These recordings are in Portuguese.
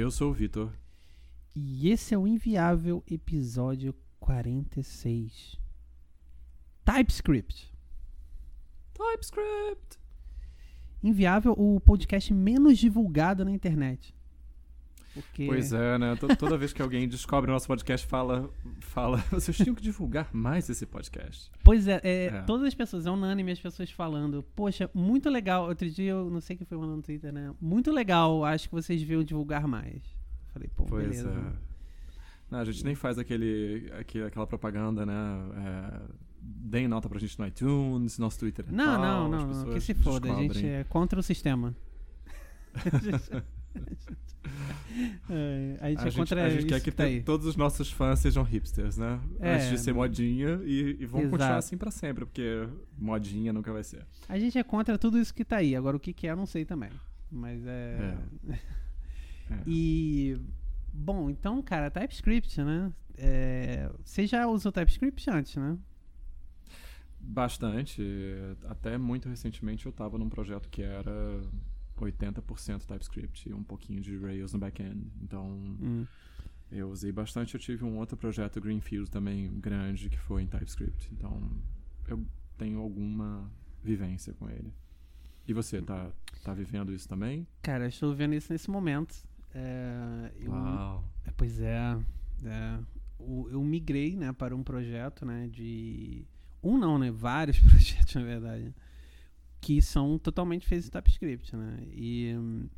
Eu sou o Vitor. E esse é o Inviável episódio 46. TypeScript. TypeScript. Inviável, o podcast menos divulgado na internet. Porque... Pois é, né? T- Toda vez que alguém descobre o nosso podcast, fala, fala, vocês tinham que divulgar mais esse podcast. Pois é, é, É. todas as pessoas, é unânime as pessoas falando, poxa, muito legal. Outro dia eu não sei quem foi mandando no Twitter, né? Muito legal, acho que vocês deviam divulgar mais. Falei, pô, Pois beleza. é. Não, a gente nem faz aquele, aquele, aquela propaganda, né? É, deem nota pra gente no iTunes, nosso Twitter. é Não, tal, não, não, não, que se foda, a gente descobrem. é contra o sistema. É, a gente A é gente, contra a gente quer que tá todos os nossos fãs sejam hipsters, né? É, Antes de ser não- modinha e, e vão continuar Exato. assim pra sempre, porque modinha nunca vai ser. A gente é contra tudo isso que tá aí. Agora o que, que é, eu não sei também. Mas é. É. E. Bom, então, cara, TypeScript, né? É, Você já usou TypeScript antes, né? Bastante. Até muito recentemente eu estava num projeto que era 80% TypeScript e um pouquinho de Rails no back-end. Então Hum. eu usei bastante. Eu tive um outro projeto Greenfield também grande que foi em TypeScript. Então eu tenho alguma vivência com ele. E você, tá, tá vivendo isso também? Cara, eu estou vendo isso nesse momento. É, eu- Uau. É, Pois é, é. O- eu migrei, né, para um projeto, né, de um não, né, vários projetos na verdade, que são totalmente feitos em TypeScript, né? E hum,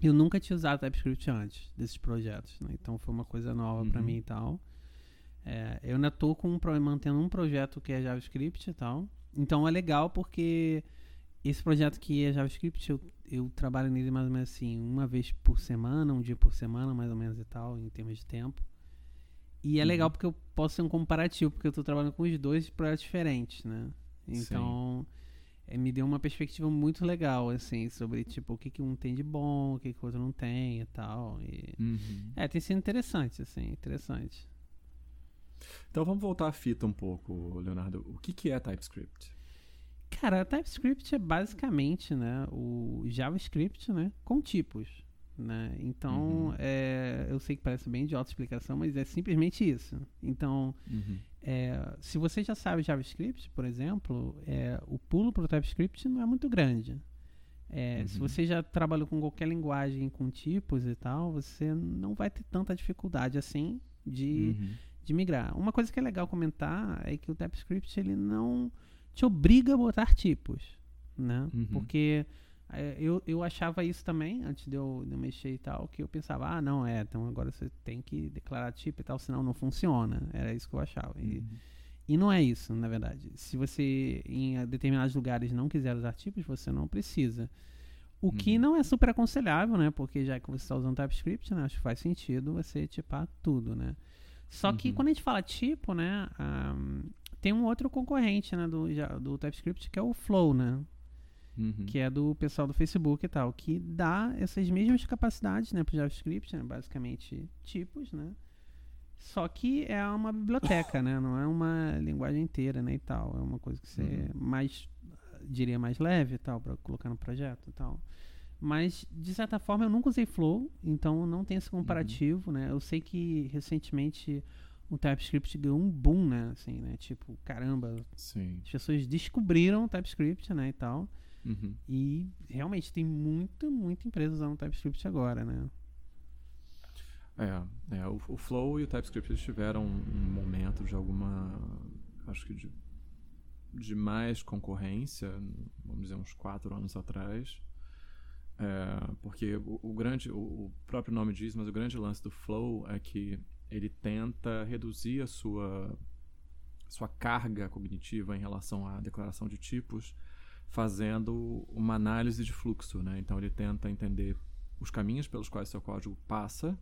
eu nunca tinha usado TypeScript antes desses projetos, né? Então foi uma coisa nova para Uhum. mim e tal. É, eu ainda tô com um, mantendo um projeto que é JavaScript e tal. Então é legal porque esse projeto que é JavaScript, eu, eu trabalho nele mais ou menos assim, uma vez por semana, um dia por semana, mais ou menos e tal, em termos de tempo. E é Uhum. legal porque eu posso ser um comparativo, porque eu tô trabalhando com os dois projetos diferentes, né? Então, é, me deu uma perspectiva muito legal, assim, sobre, tipo, o que, que um tem de bom, o que, que o outro não tem e tal. E... Uhum. É, tem sido interessante, assim, interessante. Então vamos voltar à fita um pouco, Leonardo. O que, que é TypeScript? Cara, TypeScript é basicamente, né, o JavaScript, né, com tipos, né? Então, Uhum. é, eu sei que parece bem de explicação, mas é simplesmente isso. Então, Uhum. É, se você já sabe JavaScript, por exemplo, é, o pulo para o TypeScript não é muito grande. É, Se Uhum. você já trabalhou com qualquer linguagem com tipos e tal, você não vai ter tanta dificuldade assim de Uhum. de migrar. Uma coisa que é legal comentar é que o TypeScript ele não te obriga a botar tipos, né? Uhum. Porque eu, eu achava isso também antes de eu, de eu mexer e tal, que eu pensava, ah, não, é, então agora você tem que declarar tipo e tal, senão não funciona. Era isso que eu achava. E, Uhum. e não é isso, na verdade. Se você em determinados lugares não quiser usar tipos, você não precisa. O que Uhum. não é super aconselhável, né? Porque já que você está usando TypeScript, né? Acho que faz sentido você tipar tudo, né? Só que Uhum. quando a gente fala tipo, né? ahm, tem um outro concorrente, né? Do, já- do TypeScript, que é o Flow, né? Uhum. Que é do pessoal do Facebook e tal. Que dá essas mesmas capacidades, né? Pro JavaScript, né? Basicamente tipos, né? Só que é uma biblioteca, né? Não é uma linguagem inteira, né? E tal. É uma coisa que você Uhum. mais, diria, mais leve e tal, pra colocar no projeto e tal. Mas, de certa forma, eu nunca usei Flow, então não tem esse comparativo, né? Eu sei que recentemente o TypeScript ganhou um boom, né? Assim, né? Tipo, caramba, Sim. as pessoas descobriram o TypeScript, né? E tal. Uhum. E realmente tem muita, muita empresa usando TypeScript agora, né? É, é o, o Flow e o TypeScript tiveram um momento de alguma, acho que de, de mais concorrência, vamos dizer uns quatro anos atrás, É, porque o, o grande, o, o próprio nome diz, mas o grande lance do Flow é que ele tenta reduzir a sua sua carga cognitiva em relação à declaração de tipos, fazendo uma análise de fluxo, né? Então ele tenta entender os caminhos pelos quais seu código passa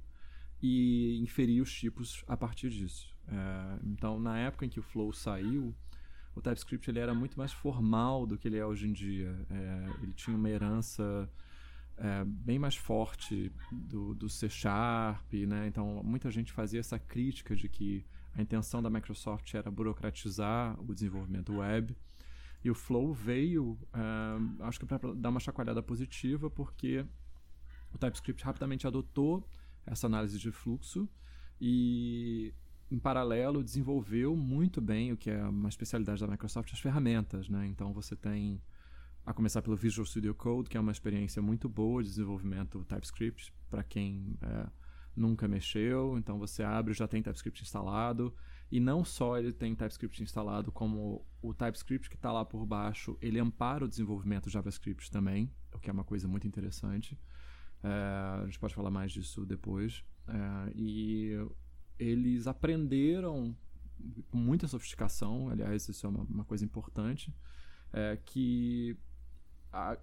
e inferir os tipos a partir disso. É, então, na época em que o Flow saiu, o TypeScript ele era muito mais formal do que ele é hoje em dia. É, ele tinha uma herança é, bem mais forte do, do C Sharp, né? Então, muita gente fazia essa crítica de que a intenção da Microsoft era burocratizar o desenvolvimento web. E o Flow veio, é, acho que para dar uma chacoalhada positiva, porque o TypeScript rapidamente adotou essa análise de fluxo e, em paralelo, desenvolveu muito bem o que é uma especialidade da Microsoft, as ferramentas. Né? Então, você tem, a começar pelo Visual Studio Code, que é uma experiência muito boa de desenvolvimento TypeScript para quem é, nunca mexeu. Então, você abre, já tem TypeScript instalado. E não só ele tem TypeScript instalado, como o TypeScript que está lá por baixo, ele ampara o desenvolvimento JavaScript também, o que é uma coisa muito interessante. É, a gente pode falar mais disso depois. É, e eles aprenderam com muita sofisticação, aliás, isso é uma, uma coisa importante, é, que a,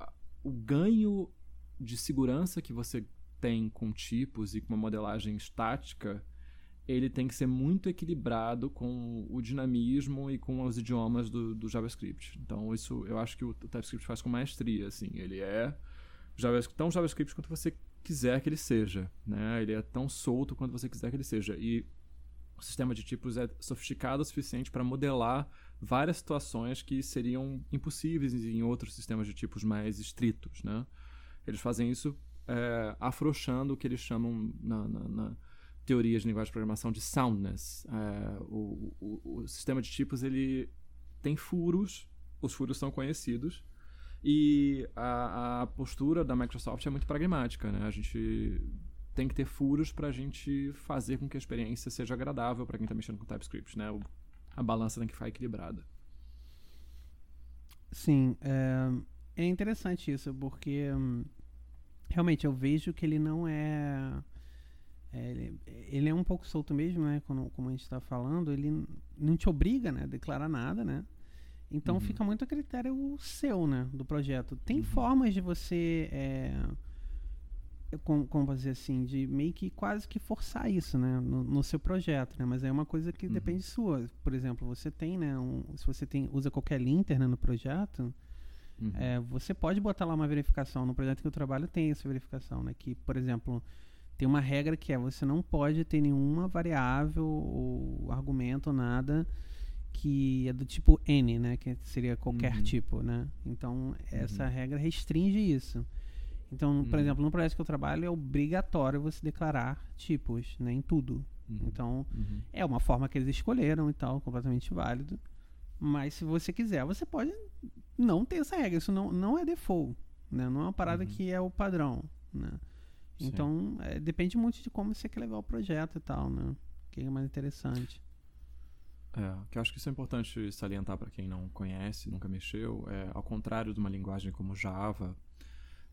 a, o ganho de segurança que você tem com tipos e com uma modelagem estática ele tem que ser muito equilibrado com o dinamismo e com os idiomas do, do JavaScript. Então, isso eu acho que o, TypeScript faz com maestria. Assim. Ele é JavaScript, tão JavaScript quanto você quiser que ele seja. Né? Ele é tão solto quanto você quiser que ele seja. E o sistema de tipos é sofisticado o suficiente para modelar várias situações que seriam impossíveis em outros sistemas de tipos mais estritos. Né? Eles fazem isso é, afrouxando o que eles chamam na, na, na teorias de linguagem de programação de soundness. É, o, o, o, sistema de tipos ele tem furos, os furos são conhecidos, e a, a, postura da Microsoft é muito pragmática. Né? A gente tem que ter furos para a gente fazer com que a experiência seja agradável para quem está mexendo com TypeScript. Né? A balança tem que ficar equilibrada. Sim, é, é interessante isso, porque hum, realmente eu vejo que ele não é é, ele, ele, é um pouco solto mesmo, né? Como, como a gente está falando, ele não te obriga né, a declarar nada, né? Então uhum. fica muito a critério seu, né? Do projeto. Tem uhum. formas de você. É, como, como dizer assim, de meio que quase que forçar isso, né? No, no seu projeto, né? Mas é uma coisa que uhum. depende sua. Por exemplo, você tem, né? Um, se você tem, usa qualquer linter né, no projeto, uhum. é, você pode botar lá uma verificação. No projeto que eu trabalho tem essa verificação, né? Que, por exemplo tem uma regra que é você não pode ter nenhuma variável ou argumento ou nada que é do tipo n, né, que seria qualquer uhum. tipo, né? Então essa uhum. regra restringe isso. Então, por uhum. exemplo, no projeto que eu trabalho é obrigatório você declarar tipos, né, em tudo. Uhum. Então uhum. é uma forma que eles escolheram e tal, completamente válido. Mas se você quiser, você pode não ter essa regra. Isso não, não é default, né? Não é uma parada que é o padrão, né? Então, é, depende muito de como você quer levar o projeto e tal, né? O que é mais interessante. É, que eu acho que isso é importante salientar para quem não conhece, nunca mexeu. É, ao contrário de uma linguagem como Java,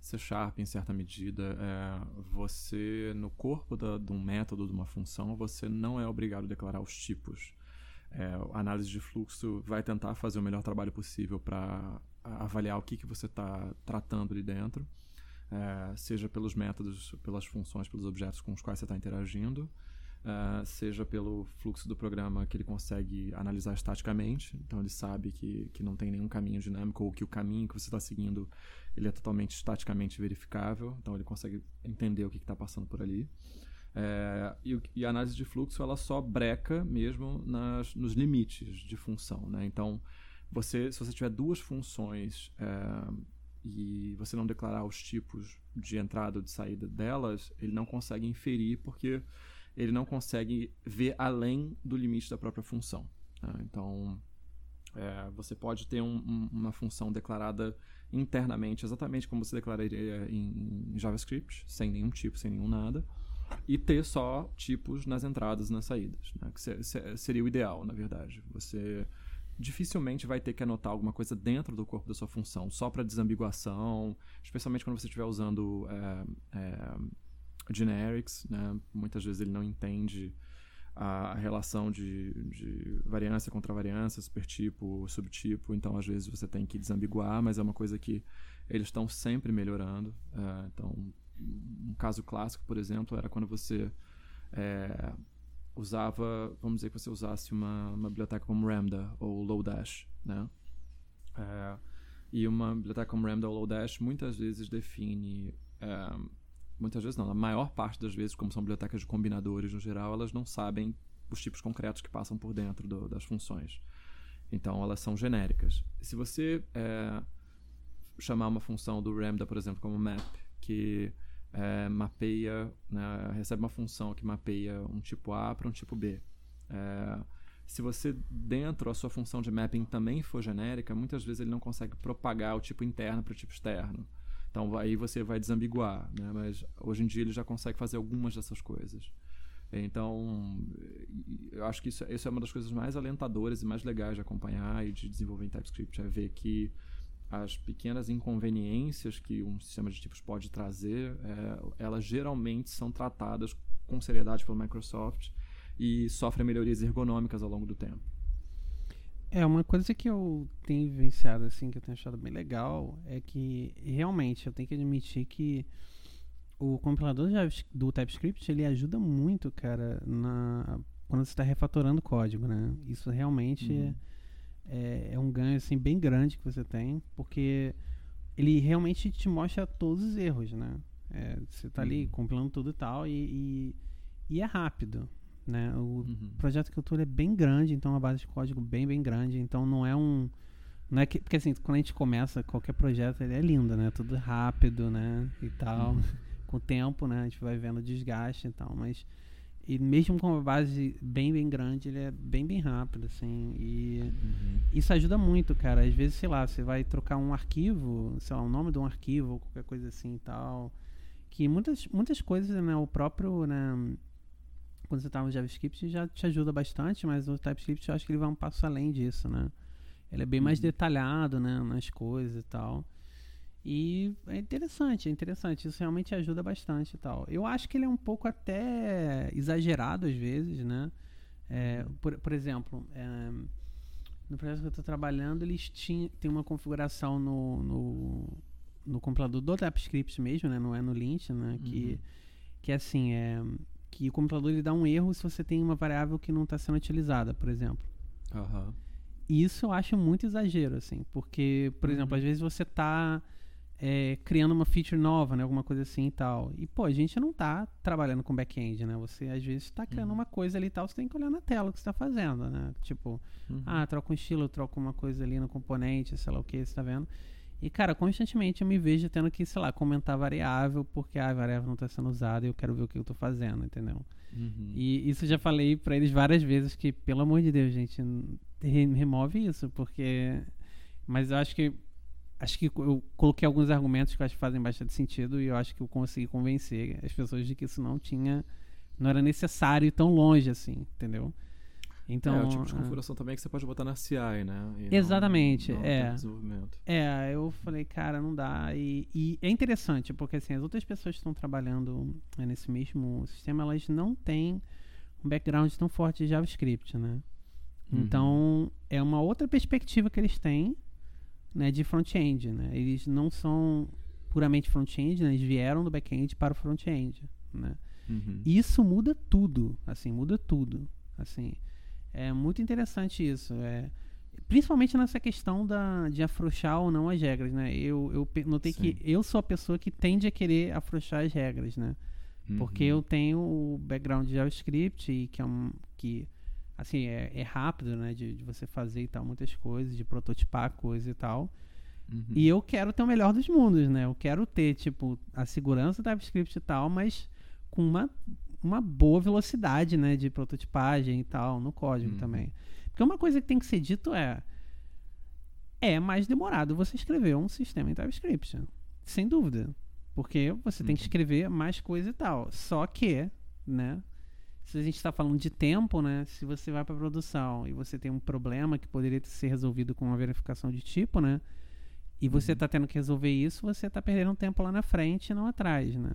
C Sharp, em certa medida, é, você, no corpo da, de um método, de uma função, você não é obrigado a declarar os tipos. É, a análise de fluxo vai tentar fazer o melhor trabalho possível para avaliar o que, que você está tratando ali dentro é, seja pelos métodos, pelas funções, pelos objetos com os quais você está interagindo, é, seja pelo fluxo do programa que ele consegue analisar estaticamente, então ele sabe que, que não tem nenhum caminho dinâmico ou que o caminho que você está seguindo ele é totalmente estaticamente verificável, então ele consegue entender o que está passando por ali. É, e, e, a análise de fluxo ela só breca mesmo nas, nos limites de função. Né? Então, você, se você tiver duas funções é, e você não declarar os tipos de entrada ou de saída delas, ele não consegue inferir porque ele não consegue ver além do limite da própria função. Né? Então, é, você pode ter um, um, uma função declarada internamente, exatamente como você declararia em, em, JavaScript, sem nenhum tipo, sem nenhum nada, e ter só tipos nas entradas e nas saídas, né? que seria o ideal, na verdade. Você dificilmente vai ter que anotar alguma coisa dentro do corpo da sua função, só para desambiguação, especialmente quando você estiver usando é, é, generics, né? muitas vezes ele não entende a relação de, de variância contra variância, supertipo, subtipo, então às vezes você tem que desambiguar, mas é uma coisa que eles estão sempre melhorando. É, então, um caso clássico, por exemplo, era quando você é, usava, vamos dizer que você usasse uma, uma biblioteca como Ramda ou Lodash, né? É, e uma biblioteca como Ramda ou Lodash muitas vezes define, é, muitas vezes não, a maior parte das vezes, como são bibliotecas de combinadores no geral, elas não sabem os tipos concretos que passam por dentro do, das funções. Então elas são genéricas. Se você é, chamar uma função do Ramda, por exemplo, como map, que é, mapeia, né, recebe uma função que mapeia um tipo A para um tipo B. É, se você, dentro a sua função de mapping também for genérica, muitas vezes ele não consegue propagar o tipo interno para o tipo externo. Então aí você vai desambiguar, né? mas hoje em dia ele já consegue fazer algumas dessas coisas. Então, eu acho que isso, isso é uma das coisas mais alentadoras e mais legais de acompanhar e de desenvolver em TypeScript, é ver que as pequenas inconveniências que um sistema de tipos pode trazer, é, elas geralmente são tratadas com seriedade pelo Microsoft e sofrem melhorias ergonômicas ao longo do tempo. É, uma coisa que eu tenho vivenciado, assim, que eu tenho achado bem legal, é que realmente eu tenho que admitir que o compilador do TypeScript, ele ajuda muito, cara, na, quando você está refatorando código, né? Isso realmente uhum. É, é, um ganho, assim, bem grande que você tem, porque ele realmente te mostra todos os erros, né? É, você está ali uhum. compilando tudo e tal, e, e, e é rápido, né? O uhum. projeto que eu tô é bem grande, então é uma base de código bem, bem grande. Então não é um. Não é que, porque assim, quando a gente começa qualquer projeto, ele é lindo, né? Tudo rápido, né? E tal. Uhum. Com o tempo, né? A gente vai vendo desgaste e tal. Mas. E mesmo com uma base bem, bem grande, ele é bem, bem rápido, assim. E uhum. isso ajuda muito, cara. Às vezes, sei lá, você vai trocar um arquivo, sei lá, o nome de um arquivo, ou qualquer coisa assim e tal. Que muitas, muitas coisas, né? O próprio, né? quando você está no JavaScript já te ajuda bastante, mas o TypeScript eu acho que ele vai um passo além disso, né? Ele é bem mais uhum. detalhado, né, nas coisas e tal. E é interessante, é interessante. Isso realmente ajuda bastante e tal. Eu acho que ele é um pouco até exagerado às vezes, né? É, por, por exemplo, é, no projeto que eu estou trabalhando, eles tinham, tem uma configuração no, no, no compilador do TypeScript mesmo, né? Não é no Lint, né? Uhum. Que, que é assim, é, que o computador ele dá um erro se você tem uma variável que não está sendo utilizada, por exemplo. Uhum. Isso eu acho muito exagero, assim, porque, por uhum. exemplo, às vezes você está é, criando uma feature nova, né, alguma coisa assim e tal. E, pô, a gente não está trabalhando com back-end, né? Você, às vezes, está criando uhum. uma coisa ali e tal, você tem que olhar na tela o que você está fazendo, né? Tipo, uhum. ah, troca um estilo, troca uma coisa ali no componente, sei lá o que, você está vendo. E, cara, constantemente eu me vejo tendo que, sei lá, comentar variável, porque ah, a variável não está sendo usada e eu quero ver o que eu estou fazendo, entendeu? Uhum. E isso eu já falei para eles várias vezes que, pelo amor de Deus, gente, remove isso, porque. Mas eu acho que. Acho que eu coloquei alguns argumentos que eu acho que fazem bastante sentido e eu acho que eu consegui convencer as pessoas de que isso não tinha. Não era necessário ir tão longe assim, entendeu? Então, é, o tipo de configuração é. também que você pode botar na CI, né? E Exatamente, não, não é. É, eu falei, cara, não dá. E, e, é interessante, porque assim, as outras pessoas que estão trabalhando né, nesse mesmo sistema, elas não têm um background tão forte de JavaScript, né? Uhum. Então, é uma outra perspectiva que eles têm, né, de front-end, né? Eles não são puramente front-end, né? Eles vieram do back-end para o front-end, né? Uhum. Isso muda tudo, assim, muda tudo, assim. É muito interessante isso. É, principalmente nessa questão da, de afrouxar ou não as regras, né? Eu, eu notei Sim. que eu sou a pessoa que tende a querer afrouxar as regras, né? Uhum. Porque eu tenho o background de JavaScript, e que é um. Que, assim, é, é rápido, né? De, de, você fazer e tal, muitas coisas, de prototipar coisas e tal. Uhum. E eu quero ter o melhor dos mundos, né? Eu quero ter, tipo, a segurança do JavaScript e tal, mas com uma uma boa velocidade, né, de prototipagem e tal, no código uhum. também. Porque uma coisa que tem que ser dito é é mais demorado você escrever um sistema em TypeScript, sem dúvida, porque você uhum. tem que uhum. escrever mais coisa e tal. Só que, né, se a gente está falando de tempo, né, se você vai para produção e você tem um problema que poderia ser resolvido com uma verificação de tipo, né, e você está uhum. tendo que resolver isso, você está perdendo tempo lá na frente e não atrás, né?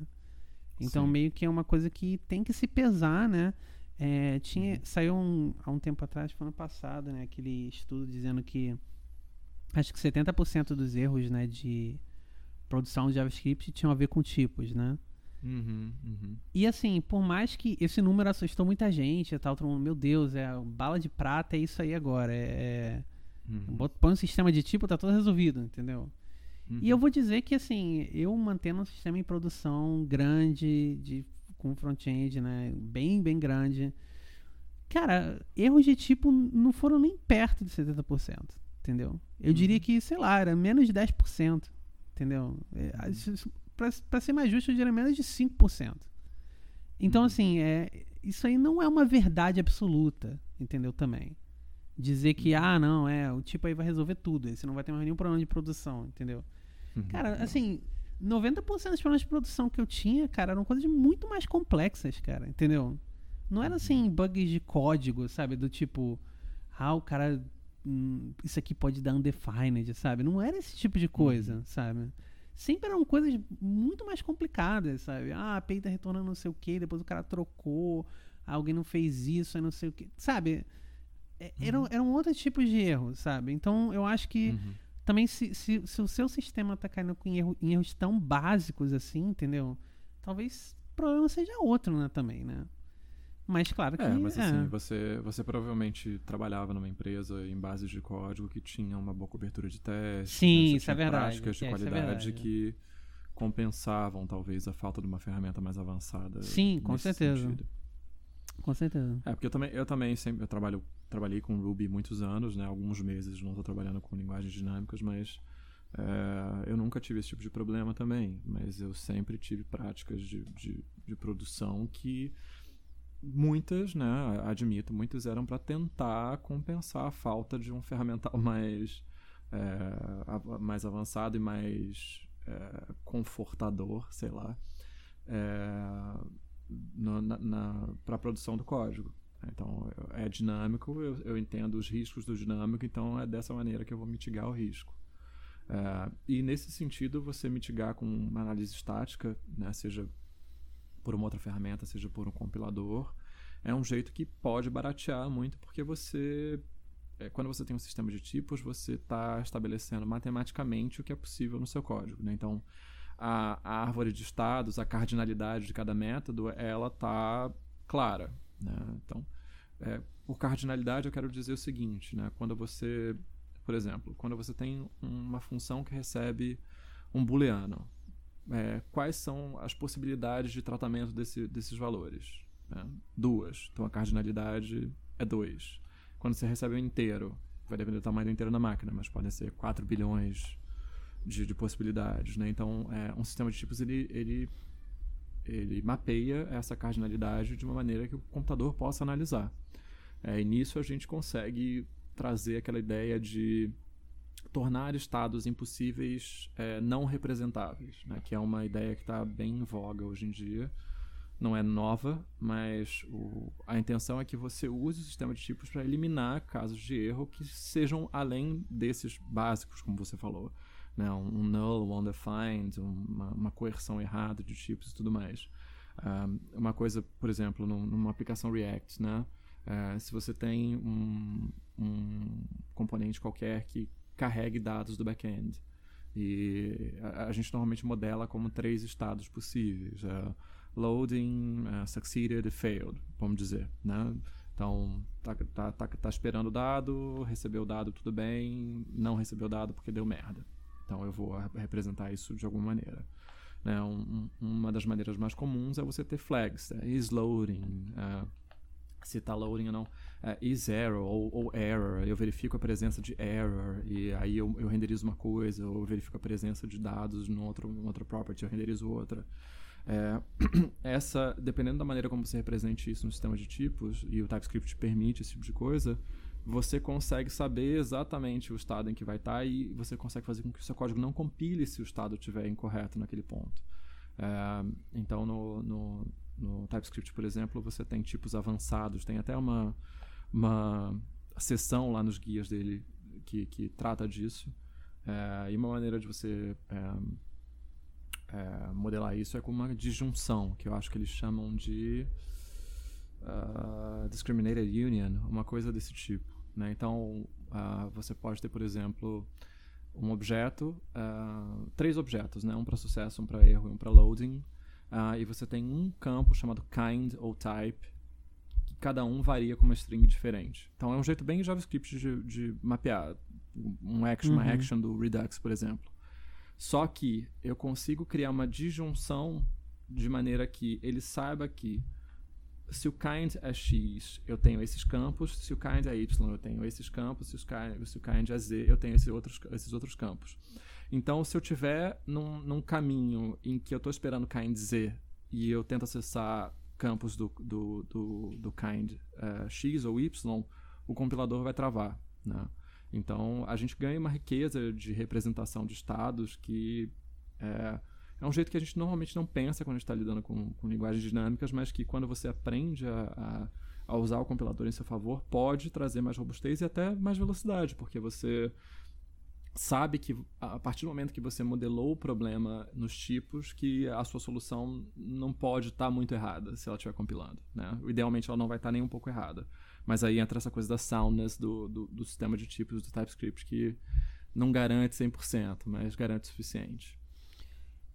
Então, Sim. meio que é uma coisa que tem que se pesar, né? É, tinha, uhum. Saiu um, há um tempo atrás, foi ano passado, né? Aquele estudo dizendo que acho que 70% dos erros né, de produção de JavaScript tinham a ver com tipos, né? Uhum, uhum. E assim, por mais que esse número assustou muita gente e tal, todo mundo, meu Deus, é bala de prata, é isso aí agora. É, é uhum. Põe um sistema de tipo, tá tudo resolvido, entendeu? Uhum. E eu vou dizer que, assim, eu mantendo um sistema em produção grande, de, com front-end, né? Bem, bem grande. Cara, erros de tipo não foram nem perto de 70%, entendeu? Eu uhum. diria que, sei lá, era menos de 10%, entendeu? Para ser mais justo, eu diria menos de 5%. Então, uhum. assim, é, isso aí não é uma verdade absoluta, entendeu? Também. Dizer que, uhum. ah, não, é, o tipo aí vai resolver tudo, você não vai ter mais nenhum problema de produção, entendeu? Uhum. Cara, assim, 90% dos problemas de produção que eu tinha, cara, eram coisas muito mais complexas, cara, entendeu? Não era assim, bugs de código, sabe? Do tipo, ah, o cara. Hum, isso aqui pode dar undefined, sabe? Não era esse tipo de coisa, sabe? Sempre eram coisas muito mais complicadas, sabe? Ah, a API tá retornando não sei o que, depois o cara trocou, alguém não fez isso, aí não sei o que. Sabe? É, eram, uhum. eram outros tipos de erros, sabe? Então eu acho que uhum. também se, se, se, o seu sistema tá caindo em, erro, em erros tão básicos assim, entendeu? Talvez o problema seja outro, né, também, né? Mas claro que. É, mas é. assim, você, você provavelmente trabalhava numa empresa em bases de código que tinha uma boa cobertura de testes. Sim, né? isso é verdade. Práticas de é, é qualidade é que compensavam, talvez, a falta de uma ferramenta mais avançada. Sim, com certeza. Sentido. Com certeza. É, porque eu também, eu também sempre eu trabalho, trabalhei com Ruby muitos anos, né? Alguns meses não estou trabalhando com linguagens dinâmicas, mas é, eu nunca tive esse tipo de problema também. Mas eu sempre tive práticas de, de, de produção que muitas, né, admito, muitas eram para tentar compensar a falta de um ferramental mais, é, mais avançado e mais é, confortador, sei lá, é, para a produção do código. Então, é dinâmico, eu, eu, entendo os riscos do dinâmico, então é dessa maneira que eu vou mitigar o risco. É, e nesse sentido, você mitigar com uma análise estática, né, seja por uma outra ferramenta, seja por um compilador, é um jeito que pode baratear muito, porque você, é, quando você tem um sistema de tipos, você está estabelecendo matematicamente o que é possível no seu código. Né? Então, a, a, árvore de estados, a cardinalidade de cada método, ela está clara. Né? Então, é, por cardinalidade, eu quero dizer o seguinte: né? quando você, por exemplo, quando você tem uma função que recebe um booleano, é, quais são as possibilidades de tratamento desse, desses valores. Né? Duas. Então a cardinalidade é 2. Quando você recebe um inteiro, vai depender do tamanho do inteiro da máquina, mas podem ser 4 bilhões de, de possibilidades. Né? Então é, um sistema de tipos ele, ele, ele mapeia essa cardinalidade de uma maneira que o computador possa analisar. É, e nisso a gente consegue trazer aquela ideia de tornar estados impossíveis é, não representáveis, né? que é uma ideia que está bem em voga hoje em dia. Não é nova, mas o, a intenção é que você use o sistema de tipos para eliminar casos de erro que sejam além desses básicos, como você falou. Né? Um, um null, um undefined, uma, uma coerção errada de tipos e tudo mais. Uh, uma coisa, por exemplo, num, numa aplicação React, né? Uh, se você tem um, um componente qualquer que carregue dados do back-end. E a, a, gente normalmente modela como três estados possíveis: uh, loading, uh, succeeded e failed, vamos dizer. Né? Então, tá, tá, tá, tá esperando o dado, recebeu o dado, tudo bem, não recebeu o dado porque deu merda. Então, eu vou representar isso de alguma maneira. Né? Um, uma das maneiras mais comuns é você ter flags, né? is loading, uh, se está loading ou não, uh, is error ou, ou, error, eu verifico a presença de error e aí eu, eu renderizo uma coisa, ou verifico a presença de dados no outro, outro property, eu renderizo outra. É, essa, dependendo da maneira como você represente isso no sistema de tipos, e o TypeScript permite esse tipo de coisa, você consegue saber exatamente o estado em que vai estar tá e você consegue fazer com que o seu código não compile se o estado estiver incorreto naquele ponto. É, então, no, no no TypeScript, por exemplo, você tem tipos avançados, tem até uma, uma seção lá nos guias dele que, que trata disso. É, e uma maneira de você é, é, modelar isso é com uma disjunção, que eu acho que eles chamam de uh, Discriminated Union, uma coisa desse tipo. Né? Então, uh, você pode ter, por exemplo, um objeto, uh, três objetos, né? um para sucesso, um para erro e um para loading, Uh, e você tem um campo chamado kind ou type, que cada um varia com uma string diferente. Então é um jeito bem JavaScript de, de mapear um action, uhum. uma action do Redux, por exemplo. Só que eu consigo criar uma disjunção de maneira que ele saiba que se o kind é x, eu tenho esses campos, se o kind é y, eu tenho esses campos, se o kind, se o kind é z, eu tenho esses outros, esses outros campos. Então, se eu tiver num, num caminho em que eu estou esperando kind Z e eu tento acessar campos do, do, do, do kind uh, X ou Y, o compilador vai travar. Né? Então, a gente ganha uma riqueza de representação de estados que é, é um jeito que a gente normalmente não pensa quando está lidando com, com linguagens dinâmicas, mas que quando você aprende a, a, a, usar o compilador em seu favor, pode trazer mais robustez e até mais velocidade, porque você sabe que a partir do momento que você modelou o problema nos tipos, que a sua solução não pode estar tá muito errada se ela estiver compilando. Né? Idealmente ela não vai estar tá nem um pouco errada. Mas aí entra essa coisa da soundness do, do, do sistema de tipos do TypeScript que não garante 100%, mas garante o suficiente.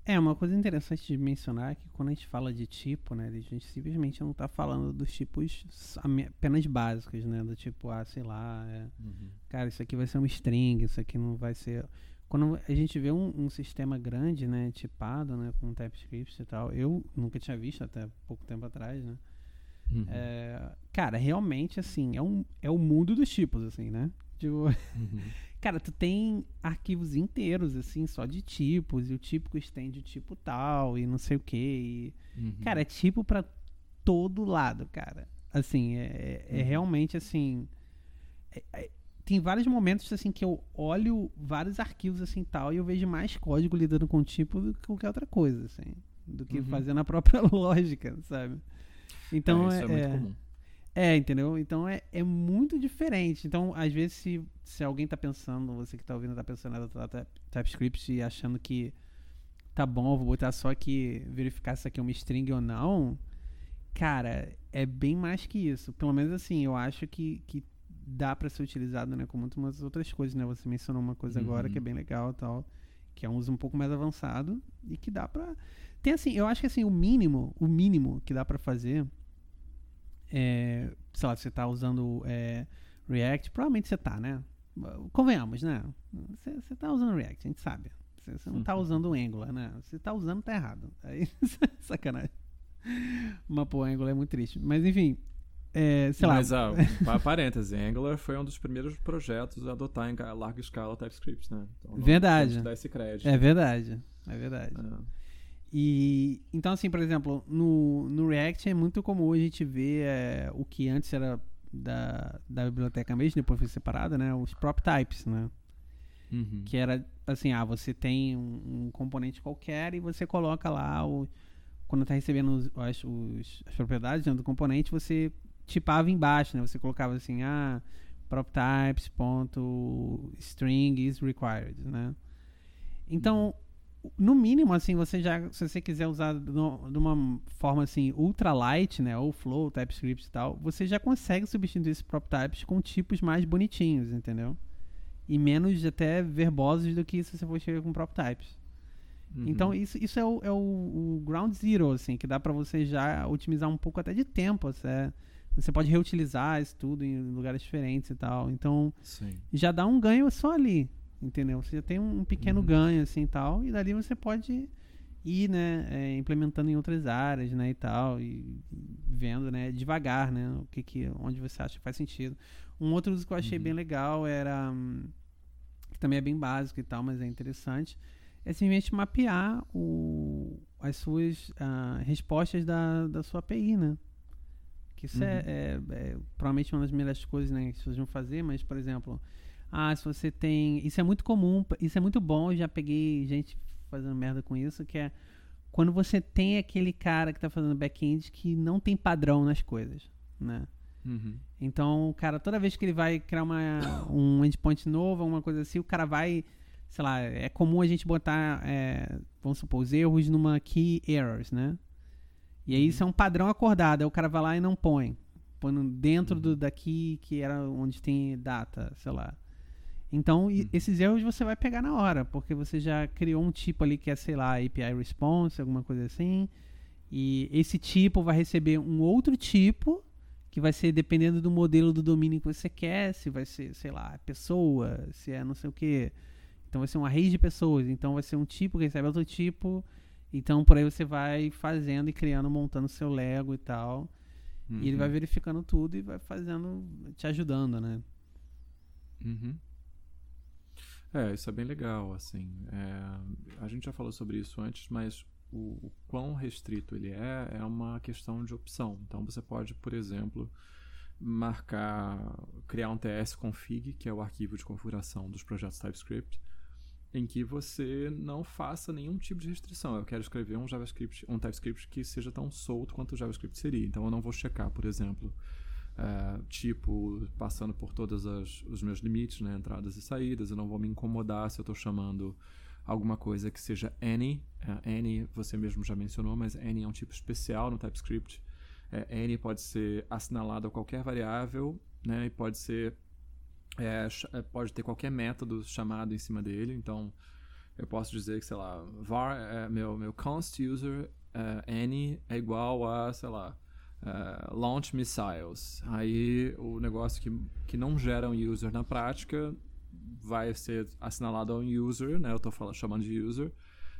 É, uma coisa interessante de mencionar é que quando a gente fala de tipo, né, a gente simplesmente não está falando dos tipos apenas básicos, né, do tipo, ah, sei lá, é, uhum. cara, isso aqui vai ser um string, isso aqui não vai ser... Quando a gente vê um, um, sistema grande, né, tipado, né, com TypeScript e tal, eu nunca tinha visto até pouco tempo atrás, né, uhum. é, cara, realmente, assim, é, um, é o mundo dos tipos, assim, né, tipo... Uhum. Cara, tu tem arquivos inteiros, assim, só de tipos, e o típico estende o tipo tal, e não sei o que. Uhum. Cara, é tipo para todo lado, cara. Assim, é, é uhum. realmente assim. É, é, tem vários momentos assim que eu olho vários arquivos assim tal e eu vejo mais código lidando com tipo do que qualquer outra coisa, assim. Do que uhum. fazendo a própria lógica, sabe? Então é, isso é, é muito comum. É, entendeu? Então é, é muito diferente. Então, às vezes, se, se alguém tá pensando, você que tá ouvindo tá pensando na TypeScript e achando que tá bom, vou botar só aqui, verificar se aqui é uma string ou não, cara, é bem mais que isso. Pelo menos assim, eu acho que, que dá para ser utilizado, né, com muitas outras coisas, né? Você mencionou uma coisa uhum. agora que é bem legal e tal, que é um uso um pouco mais avançado e que dá pra... Tem assim, eu acho que assim, o mínimo, o mínimo que dá para fazer é, sei lá, você está usando é, React, provavelmente você está, né? Convenhamos, né? Você está usando React, a gente sabe. Você não está uhum. usando o Angular, né? Você está usando, tá errado. Aí, sacanagem. Mas, pô, Angular é muito triste. Mas, enfim, é, sei Mas, lá. Mas, ah, parêntese, Angular foi um dos primeiros projetos a adotar em larga escala TypeScript, né? Então, verdade. Dar esse crédito. É verdade. É verdade. É. E então, assim, por exemplo, no, no React é muito comum a gente ver é, o que antes era da, da biblioteca mesmo, depois foi separada, né? Os prop types, né? Uhum. Que era assim, ah, você tem um, um, componente qualquer e você coloca lá o quando está recebendo os, as, os, as propriedades do componente, você tipava embaixo, né? Você colocava assim, ah, prop types ponto string is required, né? Então, uhum no mínimo, assim, você já, se você quiser usar no, de uma forma assim, ultra light, né, ou flow, TypeScript e tal, você já consegue substituir esses prop types com tipos mais bonitinhos, entendeu? E menos até verbosos do que se você for chegar com prop types. Uhum. Então, isso, isso é, o, é o, o, ground zero, assim, que dá para você já otimizar um pouco até de tempo, você, você pode reutilizar isso tudo em lugares diferentes e tal. Então, Sim. já dá um ganho só ali, entendeu? Você já tem um pequeno uhum. ganho assim tal, e dali você pode ir, né, é, implementando em outras áreas, né, e tal, e vendo, né, devagar, né, o que que, onde você acha que faz sentido. Um outro uso que eu achei uhum. bem legal era, hum, que também é bem básico e tal, mas é interessante, é simplesmente mapear o, as suas uh, respostas da, da sua API, né. Que isso é, uhum. é, é, provavelmente uma das melhores coisas, né, que pessoas vão fazer, mas, por exemplo, ah, se você tem. Isso é muito comum, isso é muito bom. Eu já peguei gente fazendo merda com isso, que é quando você tem aquele cara que está fazendo back-end que não tem padrão nas coisas, né? Uhum. Então, cara, toda vez que ele vai criar uma, um endpoint novo, alguma coisa assim, o cara vai, sei lá, é comum a gente botar, é, vamos supor, os erros numa key errors, né? E aí uhum. isso é um padrão acordado, aí o cara vai lá e não põe. Põe dentro uhum. do, daqui que era onde tem data, sei lá. Então, uhum. esses erros você vai pegar na hora, porque você já criou um tipo ali que é, sei lá, API response, alguma coisa assim. E esse tipo vai receber um outro tipo, que vai ser dependendo do modelo do domínio que você quer, se vai ser, sei lá, pessoa, se é não sei o que. Então vai ser uma rede de pessoas, então vai ser um tipo que recebe outro tipo. Então por aí você vai fazendo e criando, montando seu Lego e tal. Uhum. E ele vai uhum. verificando tudo e vai fazendo, te ajudando, né? Uhum. É, isso é bem legal, assim. É, a gente já falou sobre isso antes, mas o, o, quão restrito ele é é uma questão de opção. Então você pode, por exemplo, marcar, criar um TS config, que é o arquivo de configuração dos projetos TypeScript, em que você não faça nenhum tipo de restrição. Eu quero escrever um JavaScript, um TypeScript que seja tão solto quanto o JavaScript seria. Então eu não vou checar, por exemplo, uh, tipo passando por todos os meus limites, né, entradas e saídas. Eu não vou me incomodar se eu estou chamando alguma coisa que seja any. Uh, any você mesmo já mencionou, mas any é um tipo especial no TypeScript. Uh, any pode ser assinalado a qualquer variável, né, e pode ser é, é, pode ter qualquer método chamado em cima dele. Então, eu posso dizer que, sei lá, var, é, meu, meu const user uh, any é igual a, sei lá, uh, launch missiles. Aí, o negócio que, que não gera um user na prática vai ser assinalado ao user, né? Eu estou falando, chamando de user.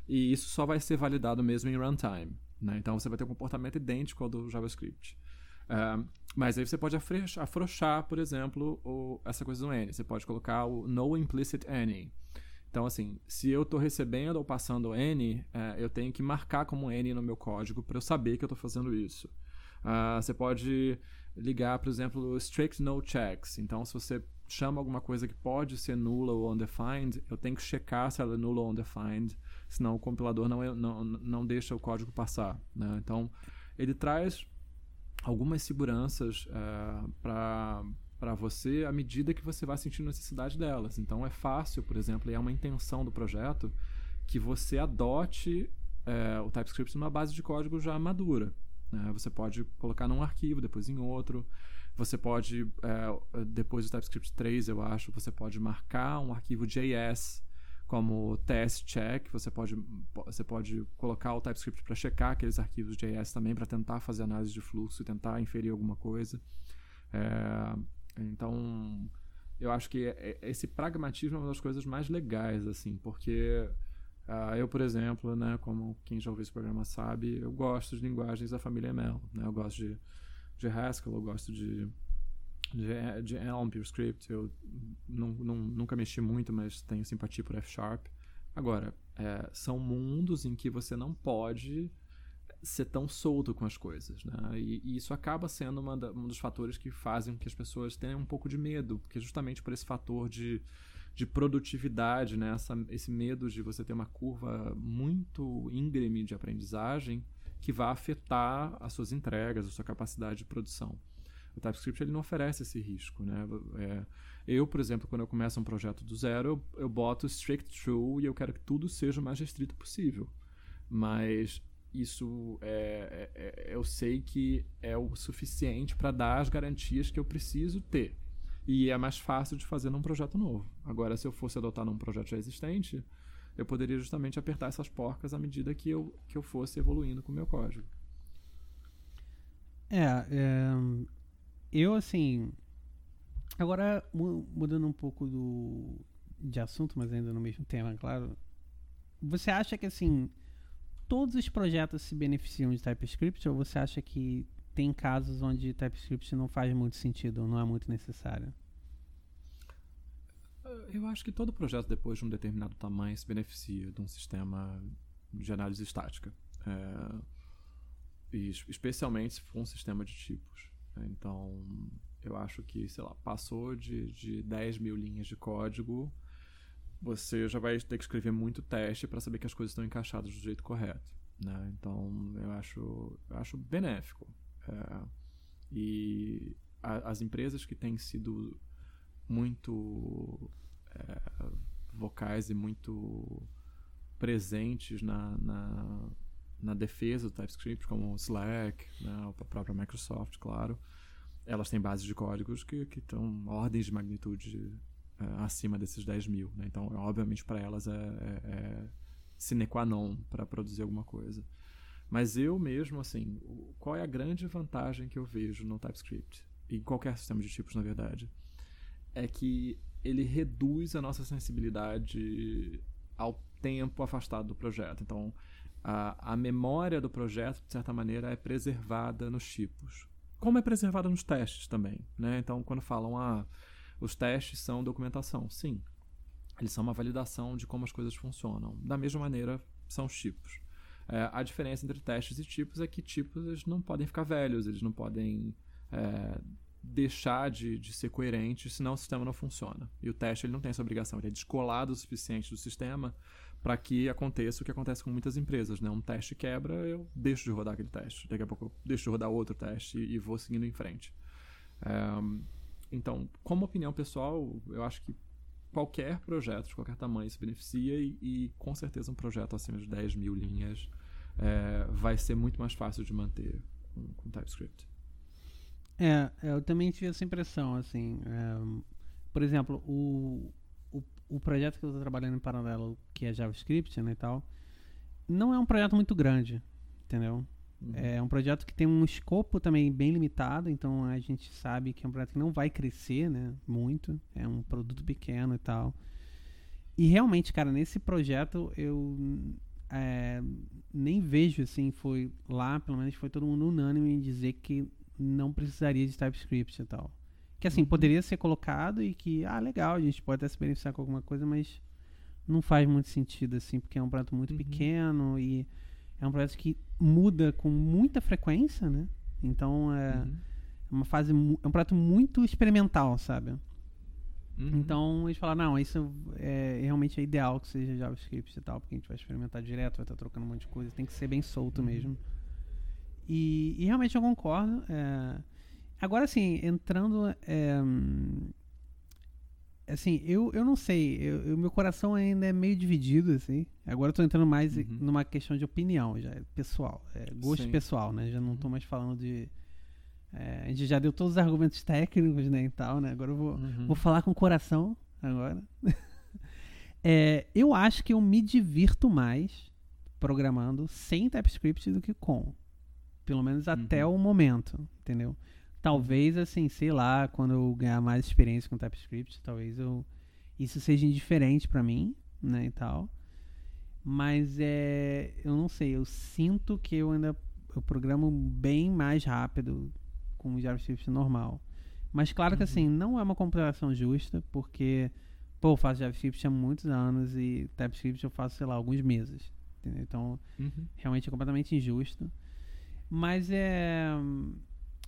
E isso só vai ser validado mesmo em runtime. Né? Então, você vai ter um comportamento idêntico ao do JavaScript. Uh, mas aí você pode afrouxar, por exemplo, o, essa coisa do N. Você pode colocar o no implicit any. Então, assim, se eu estou recebendo ou passando N, uh, eu tenho que marcar como N no meu código para eu saber que eu estou fazendo isso. Uh, você pode ligar, por exemplo, strict no checks. Então, se você chama alguma coisa que pode ser nula ou undefined, eu tenho que checar se ela é nula ou undefined, senão o compilador não, não, não deixa o código passar. Né? Então, ele traz algumas seguranças uh, para você à medida que você vai sentindo necessidade delas. Então é fácil, por exemplo, e é uma intenção do projeto que você adote uh, o TypeScript numa base de código já madura. Né? Você pode colocar num arquivo, depois em outro. Você pode, uh, depois do TypeScript 3, eu acho, você pode marcar um arquivo JS como test check, você pode, você pode colocar o TypeScript para checar aqueles arquivos JS também, para tentar fazer análise de fluxo tentar inferir alguma coisa. É, então, eu acho que é, é, esse pragmatismo é uma das coisas mais legais, assim, porque uh, eu, por exemplo, né, como quem já ouviu esse programa sabe, eu gosto de linguagens da família ML. Né, eu gosto de, de Haskell, eu gosto de de, de Elm, PureScript, eu não, não, nunca mexi muito, mas tenho simpatia por F Sharp. Agora, é, são mundos em que você não pode ser tão solto com as coisas, né? E, e isso acaba sendo da, um dos fatores que fazem que as pessoas tenham um pouco de medo, porque justamente por esse fator de, de produtividade, né? Essa, esse medo de você ter uma curva muito íngreme de aprendizagem que vai afetar as suas entregas, a sua capacidade de produção. O TypeScript ele não oferece esse risco, né? É, eu, por exemplo, quando eu começo um projeto do zero, eu, eu boto strict true e eu quero que tudo seja o mais restrito possível. Mas isso é, é, é eu sei que é o suficiente para dar as garantias que eu preciso ter. E é mais fácil de fazer num projeto novo. Agora, se eu fosse adotar num projeto já existente, eu poderia justamente apertar essas porcas à medida que eu, que eu fosse evoluindo com o meu código. É, é eu, assim. Agora, mudando um pouco do, de assunto, mas ainda no mesmo tema, claro. Você acha que, assim, todos os projetos se beneficiam de TypeScript ou você acha que tem casos onde TypeScript não faz muito sentido não é muito necessário? Eu acho que todo projeto, depois de um determinado tamanho, se beneficia de um sistema de análise estática. É, especialmente se for um sistema de tipos. Então, eu acho que, sei lá, passou de, de 10 mil linhas de código, você já vai ter que escrever muito teste para saber que as coisas estão encaixadas do jeito correto. Né? Então, eu acho, eu acho benéfico. É, e a, as empresas que têm sido muito é, vocais e muito presentes na, na na defesa do TypeScript, como o Slack, né, a própria Microsoft, claro, elas têm bases de códigos que, que estão ordens de magnitude é, acima desses 10 mil. Né? Então, obviamente, para elas é, é, é sine qua non para produzir alguma coisa. Mas eu mesmo, assim, qual é a grande vantagem que eu vejo no TypeScript? E qualquer sistema de tipos, na verdade, é que ele reduz a nossa sensibilidade ao tempo afastado do projeto. Então, a, a memória do projeto, de certa maneira, é preservada nos tipos. Como é preservada nos testes também. Né? Então, quando falam, ah, os testes são documentação. Sim. eles são uma validação de como as coisas funcionam. Da mesma maneira, são os tipos. É, a diferença entre testes e tipos é que tipos eles não podem ficar velhos, eles não podem é, deixar de, de ser coerentes, senão o sistema não funciona. E o teste ele não tem essa obrigação, ele é descolado o suficiente do sistema para que aconteça o que acontece com muitas empresas. Né? Um teste quebra, eu deixo de rodar aquele teste. Daqui a pouco eu deixo de rodar outro teste e, e vou seguindo em frente. É, então, como opinião pessoal, eu acho que qualquer projeto de qualquer tamanho se beneficia e, e com certeza um projeto acima de 10 mil linhas é, vai ser muito mais fácil de manter com, com TypeScript. É, eu também tive essa impressão, assim, é, por exemplo, o, o, o, projeto que eu estou trabalhando em paralelo, que é JavaScript, né, e tal, não é um projeto muito grande, entendeu? Uhum. É um projeto que tem um escopo também bem limitado, então a gente sabe que é um projeto que não vai crescer, né, muito. É um produto pequeno e tal. E realmente, cara, nesse projeto eu é, nem vejo assim, foi lá, pelo menos foi todo mundo unânime em dizer que não precisaria de TypeScript e tal. Que assim, uhum. poderia ser colocado e que, ah, legal, a gente pode até se beneficiar com alguma coisa, mas não faz muito sentido, assim, porque é um projeto muito uhum. pequeno e é um projeto que muda com muita frequência, né? Então é uhum. uma fase é um projeto muito experimental, sabe? Uhum. Então eles falaram, não, isso é realmente é ideal que seja JavaScript e tal, porque a gente vai experimentar direto, vai estar trocando um monte de coisa, tem que ser bem solto uhum. mesmo. E, e, realmente eu concordo. É... Agora, assim, entrando. É assim, eu, eu não sei, o meu coração ainda é meio dividido, assim. Agora eu tô entrando mais uhum. numa questão de opinião, já, pessoal, é, gosto Sim. pessoal, né? Já não tô uhum. mais falando de... É, a gente já deu todos os argumentos técnicos, né, e tal, né? Agora eu vou, uhum. vou falar com o coração, agora. é, eu acho que eu me divirto mais programando sem TypeScript do que com. Pelo menos até uhum. o momento, entendeu? Talvez, assim, sei lá, quando eu ganhar mais experiência com TypeScript, talvez eu isso seja indiferente para mim, né, e tal. Mas é, eu não sei, eu sinto que eu ainda eu programo bem mais rápido com o JavaScript normal. Mas claro que assim, uhum. não é uma comparação justa, porque pô, eu faço JavaScript há muitos anos e TypeScript eu faço, sei lá, alguns meses. Entendeu? Então, uhum. realmente é completamente injusto. Mas é